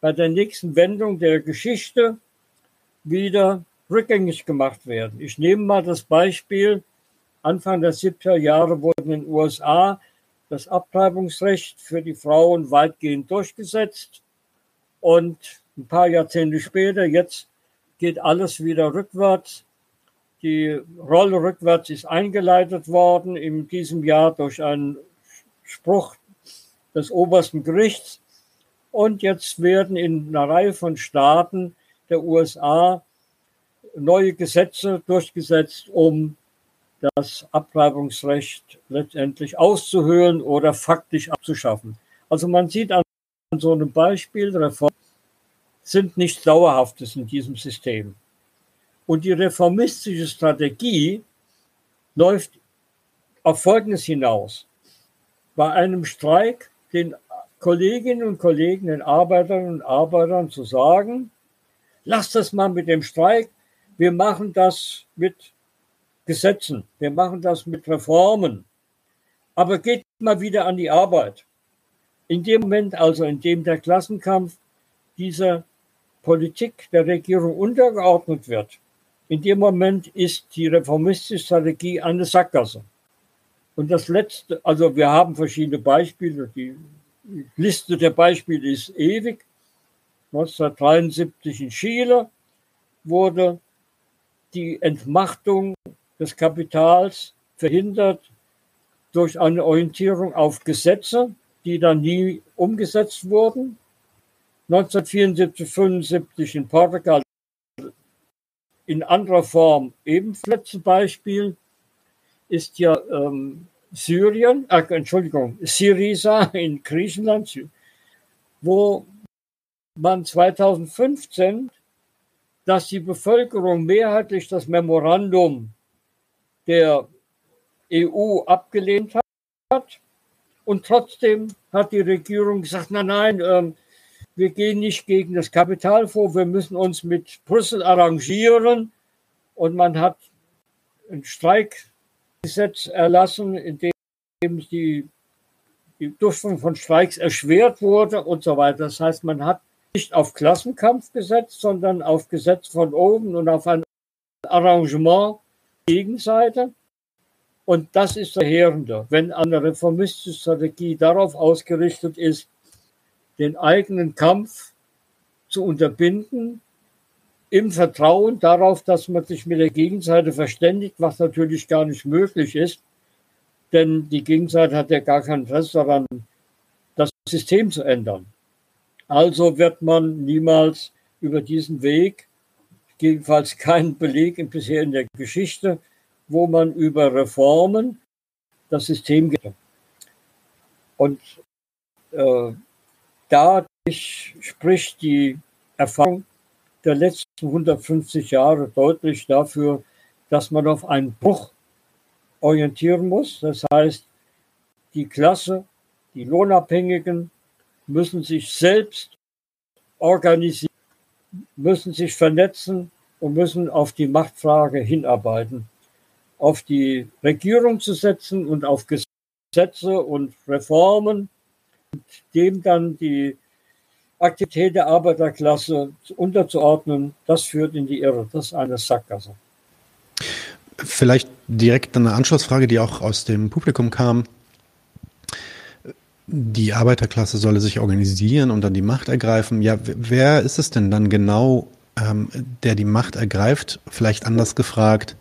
bei der nächsten Wendung der Geschichte wieder rückgängig gemacht werden. Ich nehme mal das Beispiel, Anfang der 70er Jahre wurde in den USA das Abtreibungsrecht für die Frauen weitgehend durchgesetzt und ein paar Jahrzehnte später, jetzt geht alles wieder rückwärts. Die Rolle rückwärts ist eingeleitet worden in diesem Jahr durch einen Spruch des obersten Gerichts. Und jetzt werden in einer Reihe von Staaten der USA neue Gesetze durchgesetzt, um das Abtreibungsrecht letztendlich auszuhöhlen oder faktisch abzuschaffen. Also man sieht an so einem Beispiel, Reformen sind nichts Dauerhaftes in diesem System. Und die reformistische Strategie läuft auf Folgendes hinaus. Bei einem Streik den Kolleginnen und Kollegen, den Arbeiterinnen und Arbeitern zu sagen, lasst das mal mit dem Streik, wir machen das mit Gesetzen, wir machen das mit Reformen, aber geht mal wieder an die Arbeit. In dem Moment also, in dem der Klassenkampf dieser Politik der Regierung untergeordnet wird, in dem Moment ist die reformistische Strategie eine Sackgasse. Und das letzte, also wir haben verschiedene Beispiele, die Liste der Beispiele ist ewig. 1973 in Chile wurde die Entmachtung des Kapitals verhindert durch eine Orientierung auf Gesetze, die dann nie umgesetzt wurden. 1974, 75 in Portugal in anderer Form ebenfalls ein Beispiel ist ja ähm, Syrien, äh, Entschuldigung, Syriza in Griechenland, wo man 2015, dass die Bevölkerung mehrheitlich das Memorandum der EU abgelehnt hat. Und trotzdem hat die Regierung gesagt, nein, nein, ähm, wir gehen nicht gegen das Kapital vor, wir müssen uns mit Brüssel arrangieren. Und man hat ein Streikgesetz erlassen, in dem die, die Durchführung von Streiks erschwert wurde und so weiter. Das heißt, man hat nicht auf Klassenkampf gesetzt, sondern auf Gesetz von oben und auf ein Arrangement Gegenseite. Und das ist verheerender, wenn eine reformistische Strategie darauf ausgerichtet ist, den eigenen Kampf zu unterbinden, im Vertrauen darauf, dass man sich mit der Gegenseite verständigt, was natürlich gar nicht möglich ist, denn die Gegenseite hat ja gar kein Interesse daran, das System zu ändern. Also wird man niemals über diesen Weg, jedenfalls keinen Beleg bisher in der Geschichte, wo man über Reformen das System geht. Und äh, dadurch spricht die Erfahrung der letzten 150 Jahre deutlich dafür, dass man auf einen Bruch orientieren muss. Das heißt, die Klasse, die Lohnabhängigen müssen sich selbst organisieren, müssen sich vernetzen und müssen auf die Machtfrage hinarbeiten, auf die Regierung zu setzen und auf Gesetze und Reformen, dem dann die Aktivität der Arbeiterklasse unterzuordnen, das führt in die Irre. Das ist eine Sackgasse. Vielleicht direkt eine Anschlussfrage, die auch aus dem Publikum kam. Die Arbeiterklasse solle sich organisieren und dann die Macht ergreifen. Ja, wer ist es denn dann genau, ähm, der die Macht ergreift? Vielleicht anders gefragt,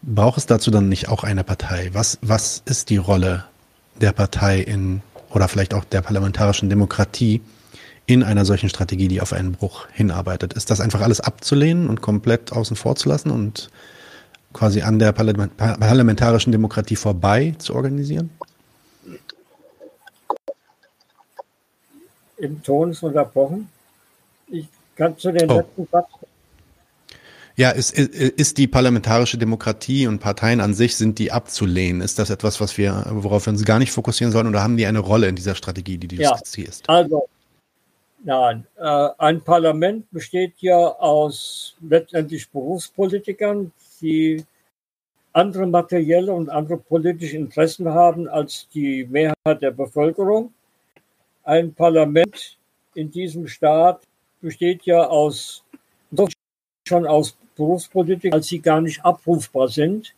braucht es dazu dann nicht auch eine Partei? Was, was ist die Rolle der Partei in oder vielleicht auch der parlamentarischen Demokratie in einer solchen Strategie, die auf einen Bruch hinarbeitet? Ist das einfach alles abzulehnen und komplett außen vor zu lassen und quasi an der parlamentarischen Demokratie vorbei zu organisieren? Im Ton ist unterbrochen. Ich kann zu den oh. letzten Satz ja, ist, ist die parlamentarische Demokratie und Parteien an sich, sind die abzulehnen? Ist das etwas, was wir, worauf wir uns gar nicht fokussieren sollen oder haben die eine Rolle in dieser Strategie, die du ja, skizzierst? Also, nein, äh, ein Parlament besteht ja aus letztendlich Berufspolitikern, die andere materielle und andere politische Interessen haben als die Mehrheit der Bevölkerung. Ein Parlament in diesem Staat besteht ja aus schon aus Berufspolitik, als sie gar nicht abrufbar sind.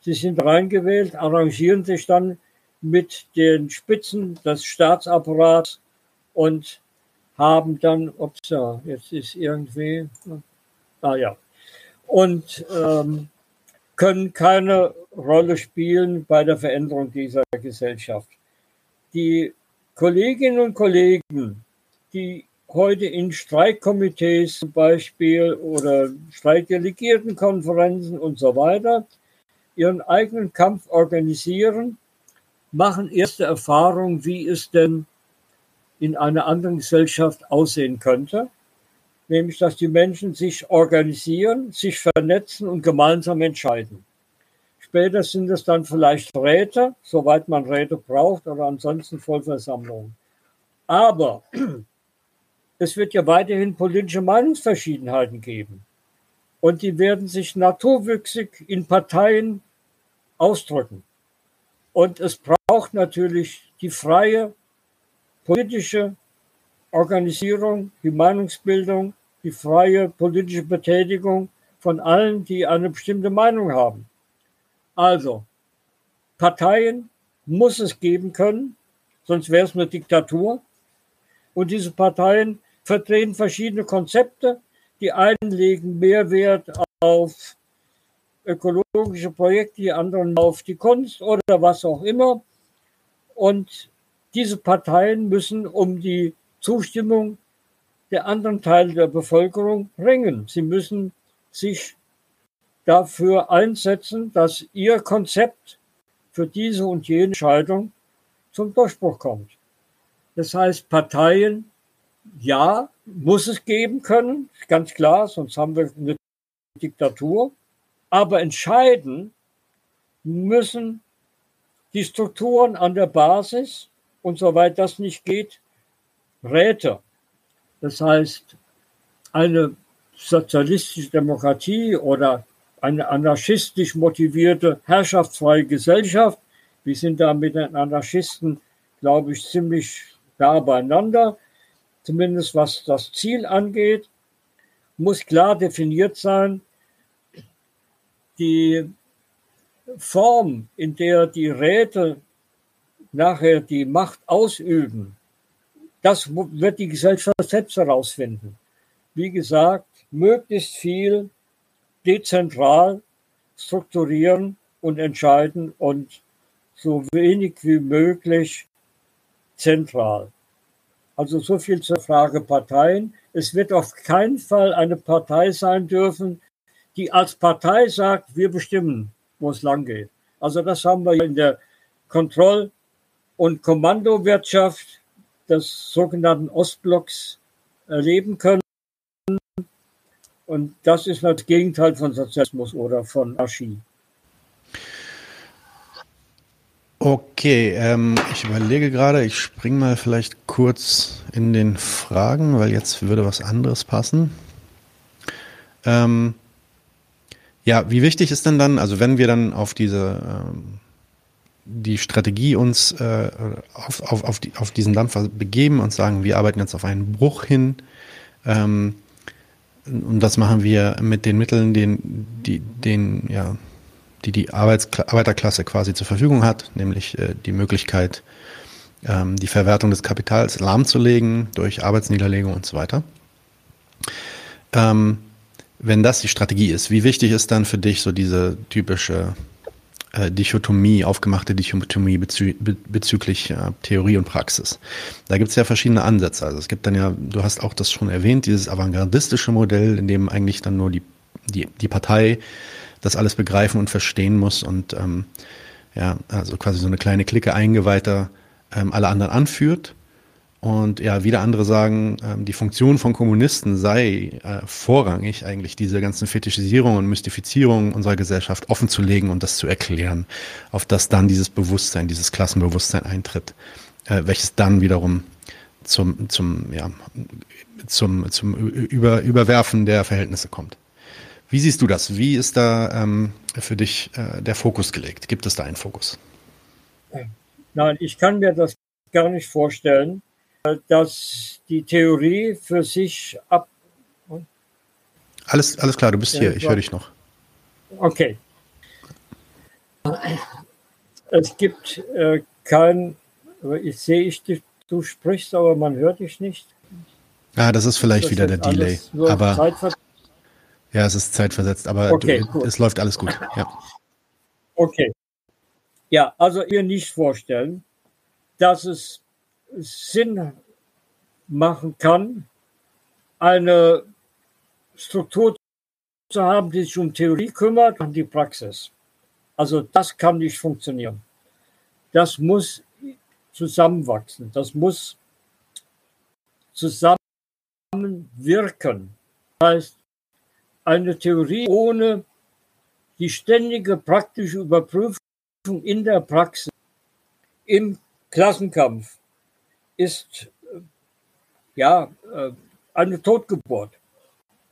Sie sind reingewählt, arrangieren sich dann mit den Spitzen des Staatsapparats und haben dann, ups, jetzt ist irgendwie, ah ja, und ähm, können keine Rolle spielen bei der Veränderung dieser Gesellschaft. Die Kolleginnen und Kollegen, die heute in Streikkomitees zum Beispiel oder Streikdelegiertenkonferenzen und so weiter ihren eigenen Kampf organisieren, machen erste Erfahrungen, wie es denn in einer anderen Gesellschaft aussehen könnte, nämlich dass die Menschen sich organisieren, sich vernetzen und gemeinsam entscheiden. Später sind es dann vielleicht Räte, soweit man Räte braucht, oder ansonsten Vollversammlungen. Aber es wird ja weiterhin politische Meinungsverschiedenheiten geben. Und die werden sich naturwüchsig in Parteien ausdrücken. Und es braucht natürlich die freie politische Organisierung, die Meinungsbildung, die freie politische Betätigung von allen, die eine bestimmte Meinung haben. Also, Parteien muss es geben können, sonst wäre es eine Diktatur. Und diese Parteien vertreten verschiedene Konzepte. Die einen legen mehr Wert auf ökologische Projekte, die anderen auf die Kunst oder was auch immer. Und diese Parteien müssen um die Zustimmung der anderen Teile der Bevölkerung ringen. Sie müssen sich dafür einsetzen, dass ihr Konzept für diese und jene Entscheidung zum Durchbruch kommt. Das heißt, Parteien ja, muss es geben können, ganz klar, sonst haben wir eine Diktatur. Aber entscheiden müssen die Strukturen an der Basis und soweit das nicht geht, Räte. Das heißt, eine sozialistische Demokratie oder eine anarchistisch motivierte herrschaftsfreie Gesellschaft, wir sind da mit den Anarchisten, glaube ich, ziemlich nah beieinander, zumindest was das Ziel angeht, muss klar definiert sein. Die Form, in der die Räte nachher die Macht ausüben, das wird die Gesellschaft selbst herausfinden. Wie gesagt, möglichst viel dezentral strukturieren und entscheiden und so wenig wie möglich zentral. Also so viel zur Frage Parteien. Es wird auf keinen Fall eine Partei sein dürfen, die als Partei sagt, wir bestimmen, wo es lang geht. Also das haben wir in der Kontroll- und Kommandowirtschaft des sogenannten Ostblocks erleben können. Und das ist das Gegenteil von Sozialismus oder von Archie. Okay, ähm, ich überlege gerade, ich springe mal vielleicht kurz in den Fragen, weil jetzt würde was anderes passen. Ähm, Ja, wie wichtig ist denn dann, also wenn wir dann auf diese ähm, die Strategie uns äh, auf, auf, auf, die, auf diesen Dampfer begeben und sagen, wir arbeiten jetzt auf einen Bruch hin. Ähm, und das machen wir mit den Mitteln, den, die, den, ja, die die Arbeitskla Arbeiterklasse quasi zur Verfügung hat, nämlich äh, die Möglichkeit, ähm, die Verwertung des Kapitals lahmzulegen durch Arbeitsniederlegung und so weiter. Ähm, wenn das die Strategie ist, wie wichtig ist dann für dich so diese typische äh, Dichotomie, aufgemachte Dichotomie bezü bezüglich äh, Theorie und Praxis. Da gibt es ja verschiedene Ansätze. Also es gibt dann ja, du hast auch das schon erwähnt, dieses avantgardistische Modell, in dem eigentlich dann nur die, die, die Partei das alles begreifen und verstehen muss und ähm, ja, also quasi so eine kleine Clique Eingeweihter ähm, alle anderen anführt. Und ja, wieder andere sagen, ähm, die Funktion von Kommunisten sei äh, vorrangig, eigentlich diese ganzen Fetischisierungen und Mystifizierungen unserer Gesellschaft offenzulegen und das zu erklären, auf das dann dieses Bewusstsein, dieses Klassenbewusstsein eintritt, äh, welches dann wiederum zum, zum, ja, zum, zum Über, Überwerfen der Verhältnisse kommt. Wie siehst du das? Wie ist da ähm, für dich äh, der Fokus gelegt? Gibt es da einen Fokus? Nein, ich kann mir das gar nicht vorstellen dass die Theorie für sich ab. Alles, alles klar, du bist hier, ich höre dich noch. Okay. Es gibt äh, kein, ich sehe ich dich, du sprichst, aber man hört dich nicht. Ah, das ist vielleicht das wieder der Delay. Aber ja, es ist zeitversetzt, aber okay, du, es läuft alles gut. Ja. Okay. Ja, also ihr nicht vorstellen, dass es Sinn machen kann, eine Struktur zu haben, die sich um Theorie kümmert und die Praxis. Also das kann nicht funktionieren. Das muss zusammenwachsen. Das muss zusammenwirken. Das heißt, eine Theorie ohne die ständige praktische Überprüfung in der Praxis, im Klassenkampf, ist ja äh, eine Totgeburt.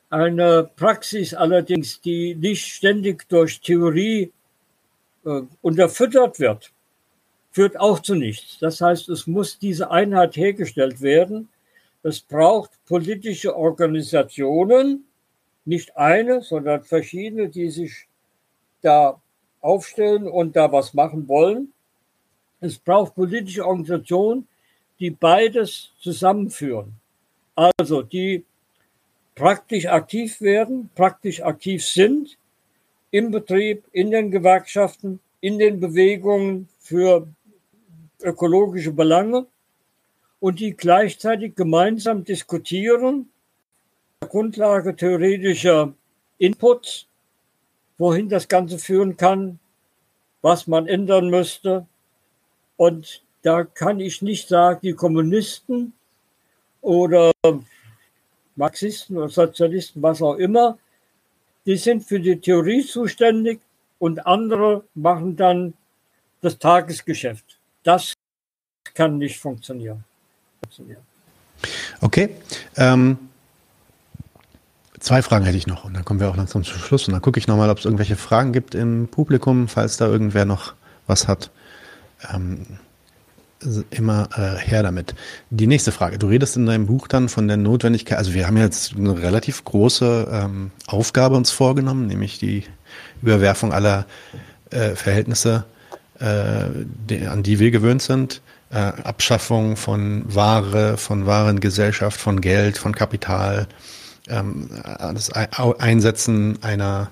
Eine Praxis allerdings, die nicht ständig durch Theorie äh, unterfüttert wird, führt auch zu nichts. Das heißt, es muss diese Einheit hergestellt werden. Es braucht politische Organisationen, nicht eine, sondern verschiedene, die sich da aufstellen und da was machen wollen. Es braucht politische Organisationen, die beides zusammenführen. Also die praktisch aktiv werden, praktisch aktiv sind im Betrieb, in den Gewerkschaften, in den Bewegungen für ökologische Belange und die gleichzeitig gemeinsam diskutieren, Grundlage theoretischer Inputs, wohin das Ganze führen kann, was man ändern müsste und da kann ich nicht sagen, die Kommunisten oder Marxisten oder Sozialisten, was auch immer, die sind für die Theorie zuständig und andere machen dann das Tagesgeschäft. Das kann nicht funktionieren. Okay. Ähm, zwei Fragen hätte ich noch und dann kommen wir auch langsam zum Schluss und dann gucke ich nochmal, ob es irgendwelche Fragen gibt im Publikum, falls da irgendwer noch was hat. Ähm, immer äh, her damit. Die nächste Frage. Du redest in deinem Buch dann von der Notwendigkeit, also wir haben jetzt eine relativ große ähm, Aufgabe uns vorgenommen, nämlich die Überwerfung aller äh, Verhältnisse, äh, die, an die wir gewöhnt sind. Äh, Abschaffung von Ware, von Warengesellschaft, von Geld, von Kapital, ähm, das Einsetzen einer,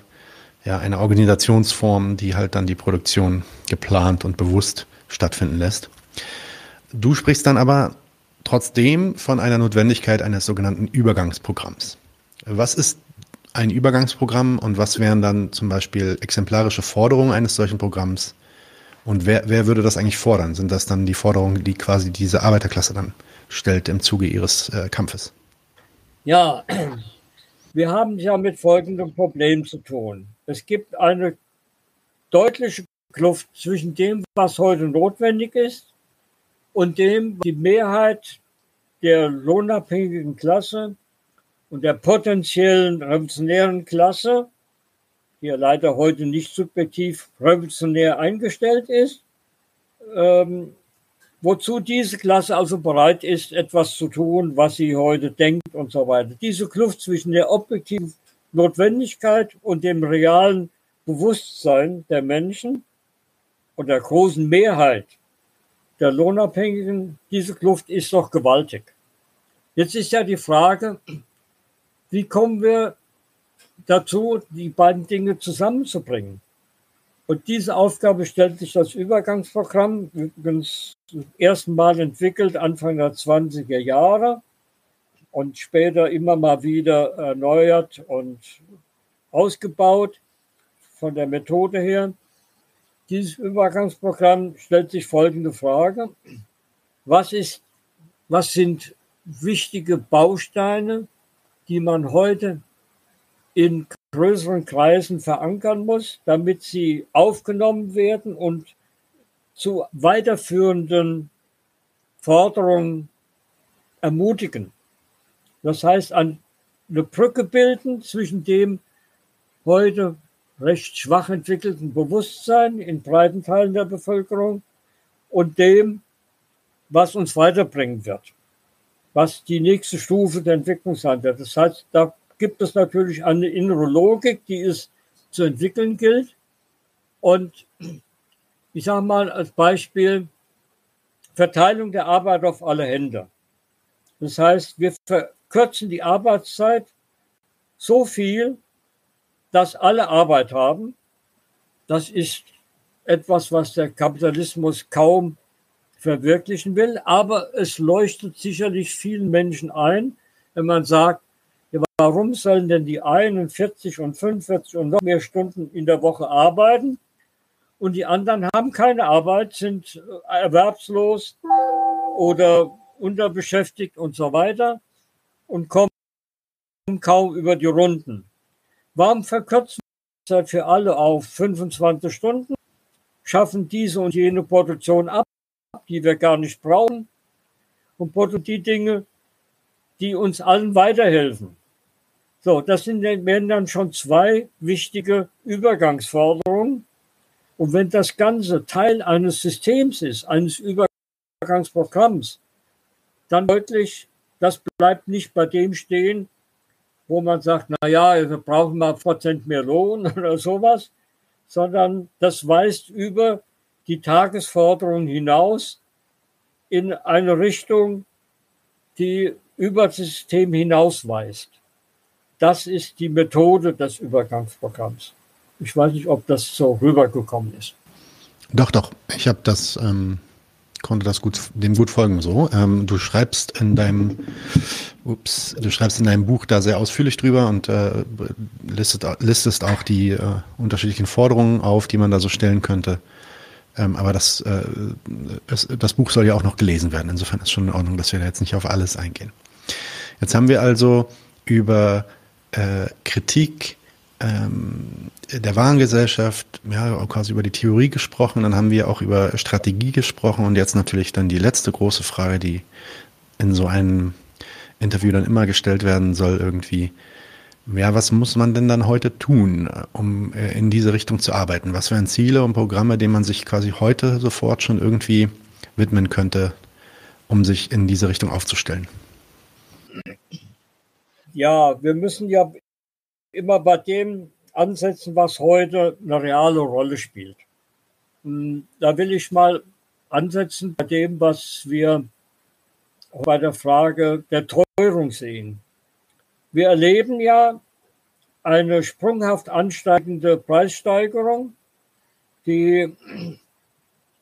ja, einer Organisationsform, die halt dann die Produktion geplant und bewusst stattfinden lässt. Du sprichst dann aber trotzdem von einer Notwendigkeit eines sogenannten Übergangsprogramms. Was ist ein Übergangsprogramm und was wären dann zum Beispiel exemplarische Forderungen eines solchen Programms? Und wer, wer würde das eigentlich fordern? Sind das dann die Forderungen, die quasi diese Arbeiterklasse dann stellt im Zuge ihres äh, Kampfes? Ja, wir haben ja mit folgendem Problem zu tun. Es gibt eine deutliche Kluft zwischen dem, was heute notwendig ist und dem die Mehrheit der lohnabhängigen Klasse und der potenziellen revolutionären Klasse, die ja leider heute nicht subjektiv revolutionär eingestellt ist, ähm, wozu diese Klasse also bereit ist, etwas zu tun, was sie heute denkt und so weiter. Diese Kluft zwischen der objektiven Notwendigkeit und dem realen Bewusstsein der Menschen und der großen Mehrheit der Lohnabhängigen, diese Kluft ist doch gewaltig. Jetzt ist ja die Frage, wie kommen wir dazu, die beiden Dinge zusammenzubringen? Und diese Aufgabe stellt sich das Übergangsprogramm, übrigens zum ersten Mal entwickelt, Anfang der 20er Jahre und später immer mal wieder erneuert und ausgebaut von der Methode her. Dieses Übergangsprogramm stellt sich folgende Frage. Was, ist, was sind wichtige Bausteine, die man heute in größeren Kreisen verankern muss, damit sie aufgenommen werden und zu weiterführenden Forderungen ermutigen. Das heißt, eine Brücke bilden zwischen dem heute recht schwach entwickelten Bewusstsein in breiten Teilen der Bevölkerung und dem, was uns weiterbringen wird, was die nächste Stufe der Entwicklung sein wird. Das heißt, da gibt es natürlich eine innere Logik, die es zu entwickeln gilt. Und ich sage mal als Beispiel Verteilung der Arbeit auf alle Hände. Das heißt, wir verkürzen die Arbeitszeit so viel, dass alle Arbeit haben. Das ist etwas, was der Kapitalismus kaum verwirklichen will, aber es leuchtet sicherlich vielen Menschen ein, wenn man sagt, Warum sollen denn die 41 und 45 und noch mehr Stunden in der Woche arbeiten und die anderen haben keine Arbeit, sind erwerbslos oder unterbeschäftigt und so weiter und kommen kaum über die Runden? Warum verkürzen wir für alle auf 25 Stunden, schaffen diese und jene Produktion ab, die wir gar nicht brauchen und produzieren die Dinge, die uns allen weiterhelfen? So, das sind, werden dann schon zwei wichtige Übergangsforderungen. Und wenn das Ganze Teil eines Systems ist, eines Übergangsprogramms, dann deutlich, das bleibt nicht bei dem stehen, wo man sagt, na ja, wir brauchen mal Prozent mehr Lohn oder sowas, sondern das weist über die Tagesforderung hinaus in eine Richtung, die über das System hinausweist. Das ist die Methode des Übergangsprogramms. Ich weiß nicht, ob das so rübergekommen ist. Doch, doch. Ich habe das, ähm, konnte das gut, dem gut folgen so. Ähm, du schreibst in deinem, ups, du schreibst in deinem Buch da sehr ausführlich drüber und äh, listet, listest auch die äh, unterschiedlichen Forderungen auf, die man da so stellen könnte. Ähm, aber das, äh, es, das Buch soll ja auch noch gelesen werden. Insofern ist schon in Ordnung, dass wir da jetzt nicht auf alles eingehen. Jetzt haben wir also über äh, Kritik ähm, der Warengesellschaft, ja, quasi über die Theorie gesprochen, dann haben wir auch über Strategie gesprochen und jetzt natürlich dann die letzte große Frage, die in so einem Interview dann immer gestellt werden soll, irgendwie, ja, was muss man denn dann heute tun, um äh, in diese Richtung zu arbeiten? Was wären Ziele und Programme, denen man sich quasi heute sofort schon irgendwie widmen könnte, um sich in diese Richtung aufzustellen? Ja, wir müssen ja immer bei dem ansetzen, was heute eine reale Rolle spielt. Hm, da will ich mal ansetzen bei dem, was wir bei der Frage der Teuerung sehen. Wir erleben ja eine sprunghaft ansteigende Preissteigerung, die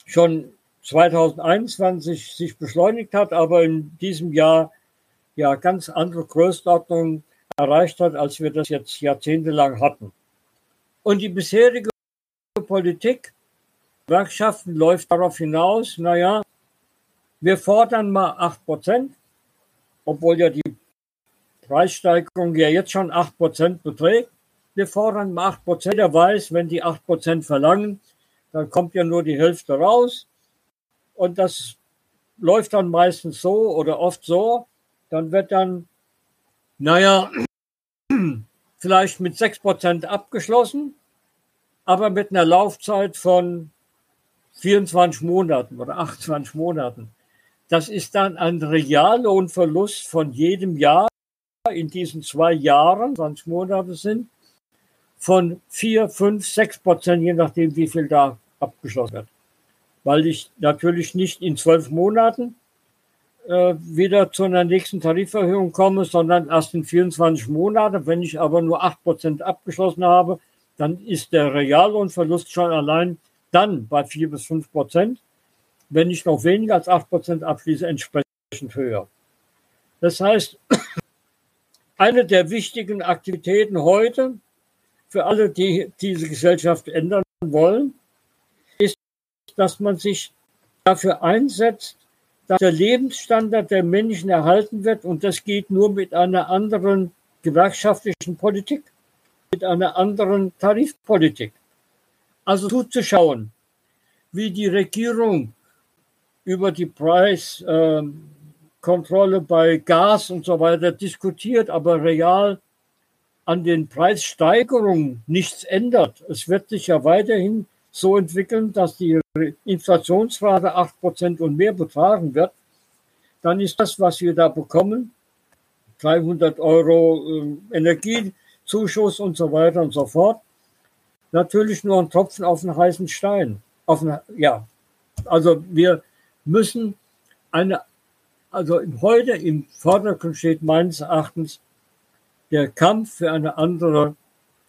schon 2021 sich beschleunigt hat, aber in diesem Jahr ja ganz andere Größenordnung erreicht hat, als wir das jetzt jahrzehntelang hatten. Und die bisherige Politik, Gewerkschaften läuft darauf hinaus, naja, wir fordern mal 8 Prozent, obwohl ja die Preissteigerung ja jetzt schon 8 Prozent beträgt. Wir fordern mal 8 Prozent. Er weiß, wenn die 8 Prozent verlangen, dann kommt ja nur die Hälfte raus. Und das läuft dann meistens so oder oft so, dann wird dann, naja, vielleicht mit 6% abgeschlossen aber mit einer Laufzeit von 24 Monaten oder 28 Monaten. Das ist dann ein Reallohnverlust von jedem Jahr in diesen zwei Jahren, 20 Monate sind, von 4, 5, 6 Prozent, je nachdem, wie viel da abgeschlossen wird. Weil ich natürlich nicht in zwölf Monaten äh, wieder zu einer nächsten Tariferhöhung komme, sondern erst in 24 Monaten. Wenn ich aber nur 8 Prozent abgeschlossen habe, dann ist der Reallohnverlust schon allein dann bei 4 bis 5 Prozent. Wenn ich noch weniger als 8 Prozent abschließe, entsprechend höher. Das heißt, eine der wichtigen Aktivitäten heute für alle, die diese Gesellschaft ändern wollen, ist, dass man sich dafür einsetzt, dass der Lebensstandard der Menschen erhalten wird und das geht nur mit einer anderen gewerkschaftlichen Politik, mit einer anderen Tarifpolitik. Also zuzuschauen, wie die Regierung über die Preiskontrolle bei Gas und so weiter diskutiert, aber real an den Preissteigerungen nichts ändert. Es wird sich ja weiterhin so entwickeln, dass die Inflationsrate 8% und mehr betragen wird. Dann ist das, was wir da bekommen, 300 Euro äh, Energiezuschuss und so weiter und so fort, natürlich nur ein Tropfen auf einen heißen Stein. Auf eine, ja, also wir müssen eine, also heute im Vordergrund steht meines Erachtens der Kampf für eine andere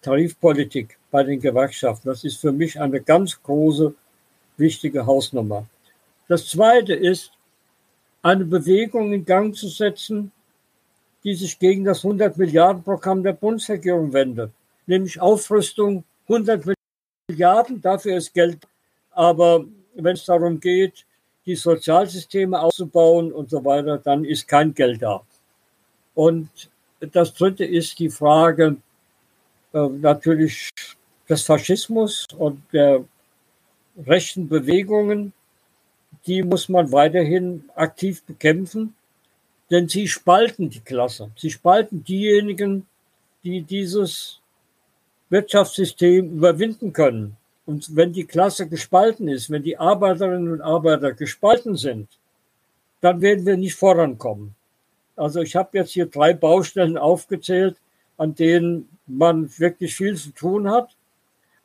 Tarifpolitik bei den Gewerkschaften. Das ist für mich eine ganz große, wichtige Hausnummer. Das Zweite ist, eine Bewegung in Gang zu setzen, die sich gegen das 100 Milliarden Programm der Bundesregierung wendet, nämlich Aufrüstung 100 Milliarden, dafür ist Geld, aber wenn es darum geht, die Sozialsysteme auszubauen und so weiter, dann ist kein Geld da. Und das dritte ist die Frage äh, natürlich des Faschismus und der rechten Bewegungen. Die muss man weiterhin aktiv bekämpfen, denn sie spalten die Klasse. Sie spalten diejenigen, die dieses Wirtschaftssystem überwinden können. Und wenn die Klasse gespalten ist, wenn die Arbeiterinnen und Arbeiter gespalten sind, dann werden wir nicht vorankommen. Also ich habe jetzt hier drei Baustellen aufgezählt, an denen man wirklich viel zu tun hat.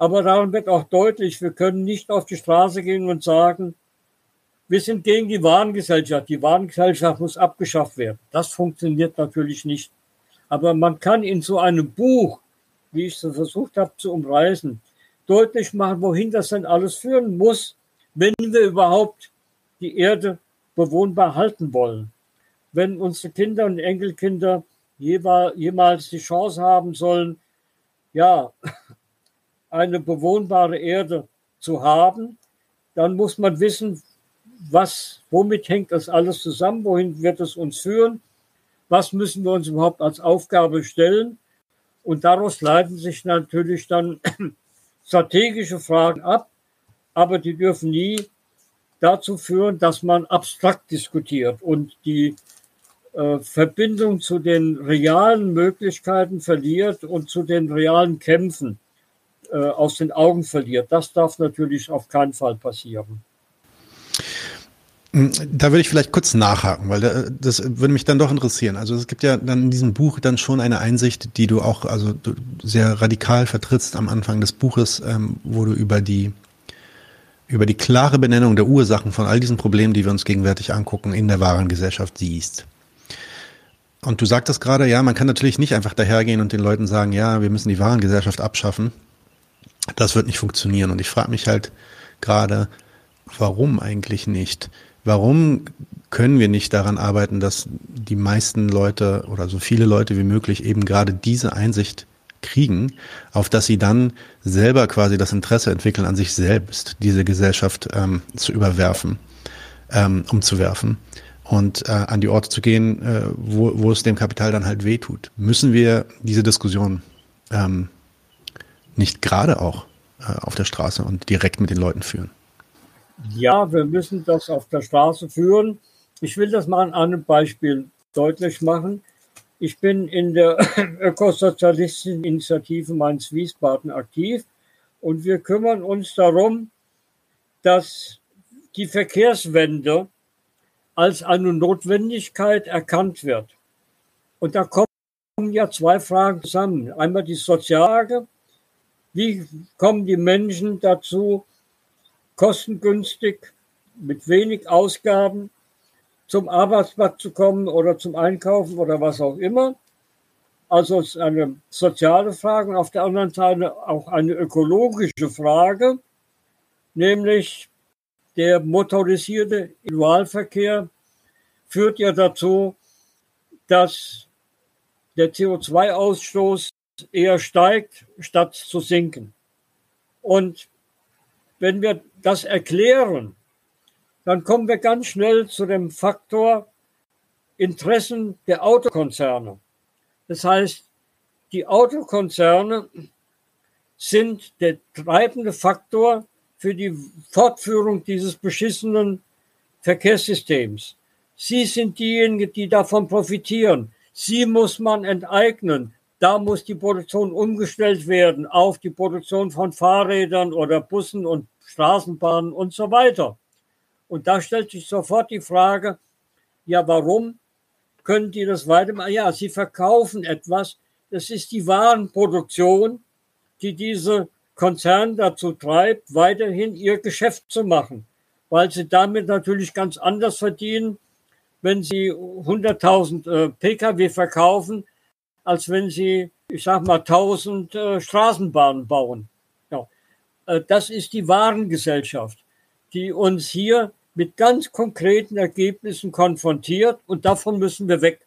Aber daran wird auch deutlich, wir können nicht auf die Straße gehen und sagen, wir sind gegen die Warengesellschaft. Die Warengesellschaft muss abgeschafft werden. Das funktioniert natürlich nicht. Aber man kann in so einem Buch, wie ich es versucht habe zu umreißen, deutlich machen, wohin das denn alles führen muss, wenn wir überhaupt die Erde bewohnbar halten wollen wenn unsere Kinder und Enkelkinder jemals die Chance haben sollen, ja, eine bewohnbare Erde zu haben, dann muss man wissen, was, womit hängt das alles zusammen, wohin wird es uns führen, was müssen wir uns überhaupt als Aufgabe stellen. Und daraus leiten sich natürlich dann strategische Fragen ab, aber die dürfen nie dazu führen, dass man abstrakt diskutiert und die äh, Verbindung zu den realen Möglichkeiten verliert und zu den realen Kämpfen äh, aus den Augen verliert. Das darf natürlich auf keinen Fall passieren. Da würde ich vielleicht kurz nachhaken, weil das würde mich dann doch interessieren. Also es gibt ja dann in diesem Buch dann schon eine Einsicht, die du auch also sehr radikal vertrittst am Anfang des Buches, ähm, wo du über die über die klare Benennung der Ursachen von all diesen Problemen, die wir uns gegenwärtig angucken, in der wahren Gesellschaft siehst. Und du sagtest gerade, ja, man kann natürlich nicht einfach dahergehen und den Leuten sagen, ja, wir müssen die Warengesellschaft abschaffen. Das wird nicht funktionieren. Und ich frage mich halt gerade, warum eigentlich nicht? Warum können wir nicht daran arbeiten, dass die meisten Leute oder so viele Leute wie möglich eben gerade diese Einsicht kriegen, auf dass sie dann selber quasi das Interesse entwickeln, an sich selbst diese Gesellschaft ähm, zu überwerfen, ähm, umzuwerfen und äh, an die Orte zu gehen, äh, wo, wo es dem Kapital dann halt wehtut. Müssen wir diese Diskussion ähm, nicht gerade auch äh, auf der Straße und direkt mit den Leuten führen? Ja, wir müssen das auf der Straße führen. Ich will das mal an einem Beispiel deutlich machen. Ich bin in der ökosozialistischen Initiative Mainz-Wiesbaden aktiv Und wir kümmern uns darum, dass die Verkehrswende als eine Notwendigkeit erkannt wird. Und da kommen ja zwei Fragen zusammen. Einmal die Sozialfrage. Wie kommen die Menschen dazu, kostengünstig, mit wenig Ausgaben zum Arbeitsplatz zu kommen oder zum Einkaufen oder was auch immer? Also es ist eine soziale Frage und auf der anderen Seite auch eine ökologische Frage, nämlich der motorisierte Individualverkehr führt ja dazu, dass der CO2-Ausstoß eher steigt, statt zu sinken. Und wenn wir das erklären, dann kommen wir ganz schnell zu dem Faktor Interessen der Autokonzerne. Das heißt, die Autokonzerne sind der treibende Faktor für die Fortführung dieses beschissenen Verkehrssystems. Sie sind diejenigen, die davon profitieren. Sie muss man enteignen. Da muss die Produktion umgestellt werden auf die Produktion von Fahrrädern oder Bussen und Straßenbahnen und so weiter. Und da stellt sich sofort die Frage, ja, warum können die das weitermachen? Ja, sie verkaufen etwas. Das ist die Warenproduktion, die diese Konzern dazu treibt, weiterhin ihr Geschäft zu machen, weil sie damit natürlich ganz anders verdienen, wenn sie 100.000 äh, Pkw verkaufen, als wenn sie, ich sag mal, 1000 äh, Straßenbahnen bauen. Ja. Äh, das ist die Warengesellschaft, die uns hier mit ganz konkreten Ergebnissen konfrontiert und davon müssen wir weg.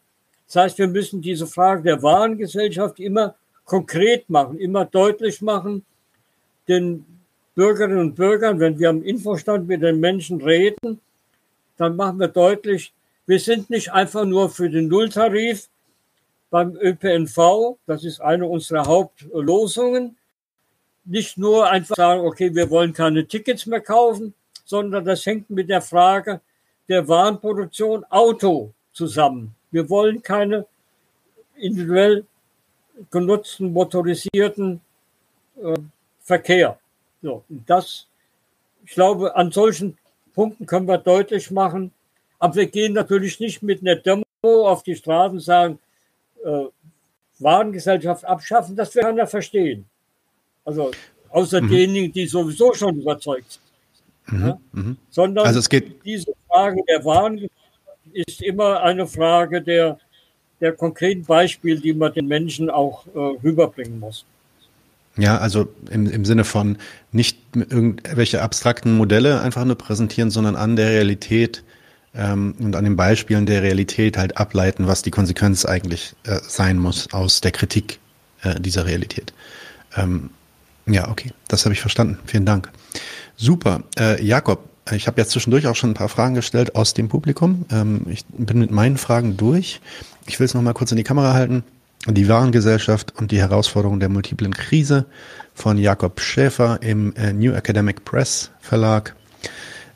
Das heißt, wir müssen diese Frage der Warengesellschaft immer konkret machen, immer deutlich machen, den Bürgerinnen und Bürgern, wenn wir am Infostand mit den Menschen reden, dann machen wir deutlich, wir sind nicht einfach nur für den Nulltarif beim ÖPNV, das ist eine unserer Hauptlosungen, nicht nur einfach sagen, okay, wir wollen keine Tickets mehr kaufen, sondern das hängt mit der Frage der Warenproduktion Auto zusammen. Wir wollen keine individuell genutzten motorisierten äh, Verkehr. So, das, ich glaube, an solchen Punkten können wir deutlich machen. Aber wir gehen natürlich nicht mit einer Demo auf die Straßen und sagen, äh, Warengesellschaft abschaffen, das wird keiner verstehen. Also außer mhm. denjenigen, die sowieso schon überzeugt sind. Mhm. Ja? Mhm. Sondern also es geht diese Frage der Warengesellschaft ist immer eine Frage der, der konkreten Beispiele, die man den Menschen auch äh, rüberbringen muss. Ja, also im, im Sinne von nicht irgendwelche abstrakten Modelle einfach nur präsentieren, sondern an der Realität ähm, und an den Beispielen der Realität halt ableiten, was die Konsequenz eigentlich äh, sein muss aus der Kritik äh, dieser Realität. Ähm, ja, okay, das habe ich verstanden. Vielen Dank. Super. Äh, Jakob, ich habe jetzt zwischendurch auch schon ein paar Fragen gestellt aus dem Publikum. Ähm, ich bin mit meinen Fragen durch. Ich will es nochmal kurz in die Kamera halten. Die Warengesellschaft und die Herausforderungen der multiplen Krise von Jakob Schäfer im äh, New Academic Press Verlag.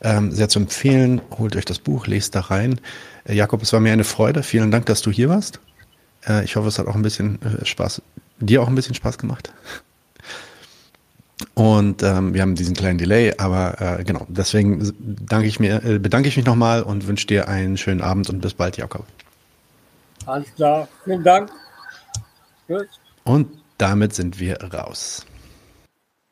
Ähm, sehr zu empfehlen. Holt euch das Buch, lest da rein. Äh, Jakob, es war mir eine Freude. Vielen Dank, dass du hier warst. Äh, ich hoffe, es hat auch ein bisschen äh, Spaß, dir auch ein bisschen Spaß gemacht. Und ähm, wir haben diesen kleinen Delay, aber äh, genau, deswegen danke ich mir, äh, bedanke ich mich nochmal und wünsche dir einen schönen Abend und bis bald, Jakob. Alles klar, vielen Dank. Gut. Und damit sind wir raus.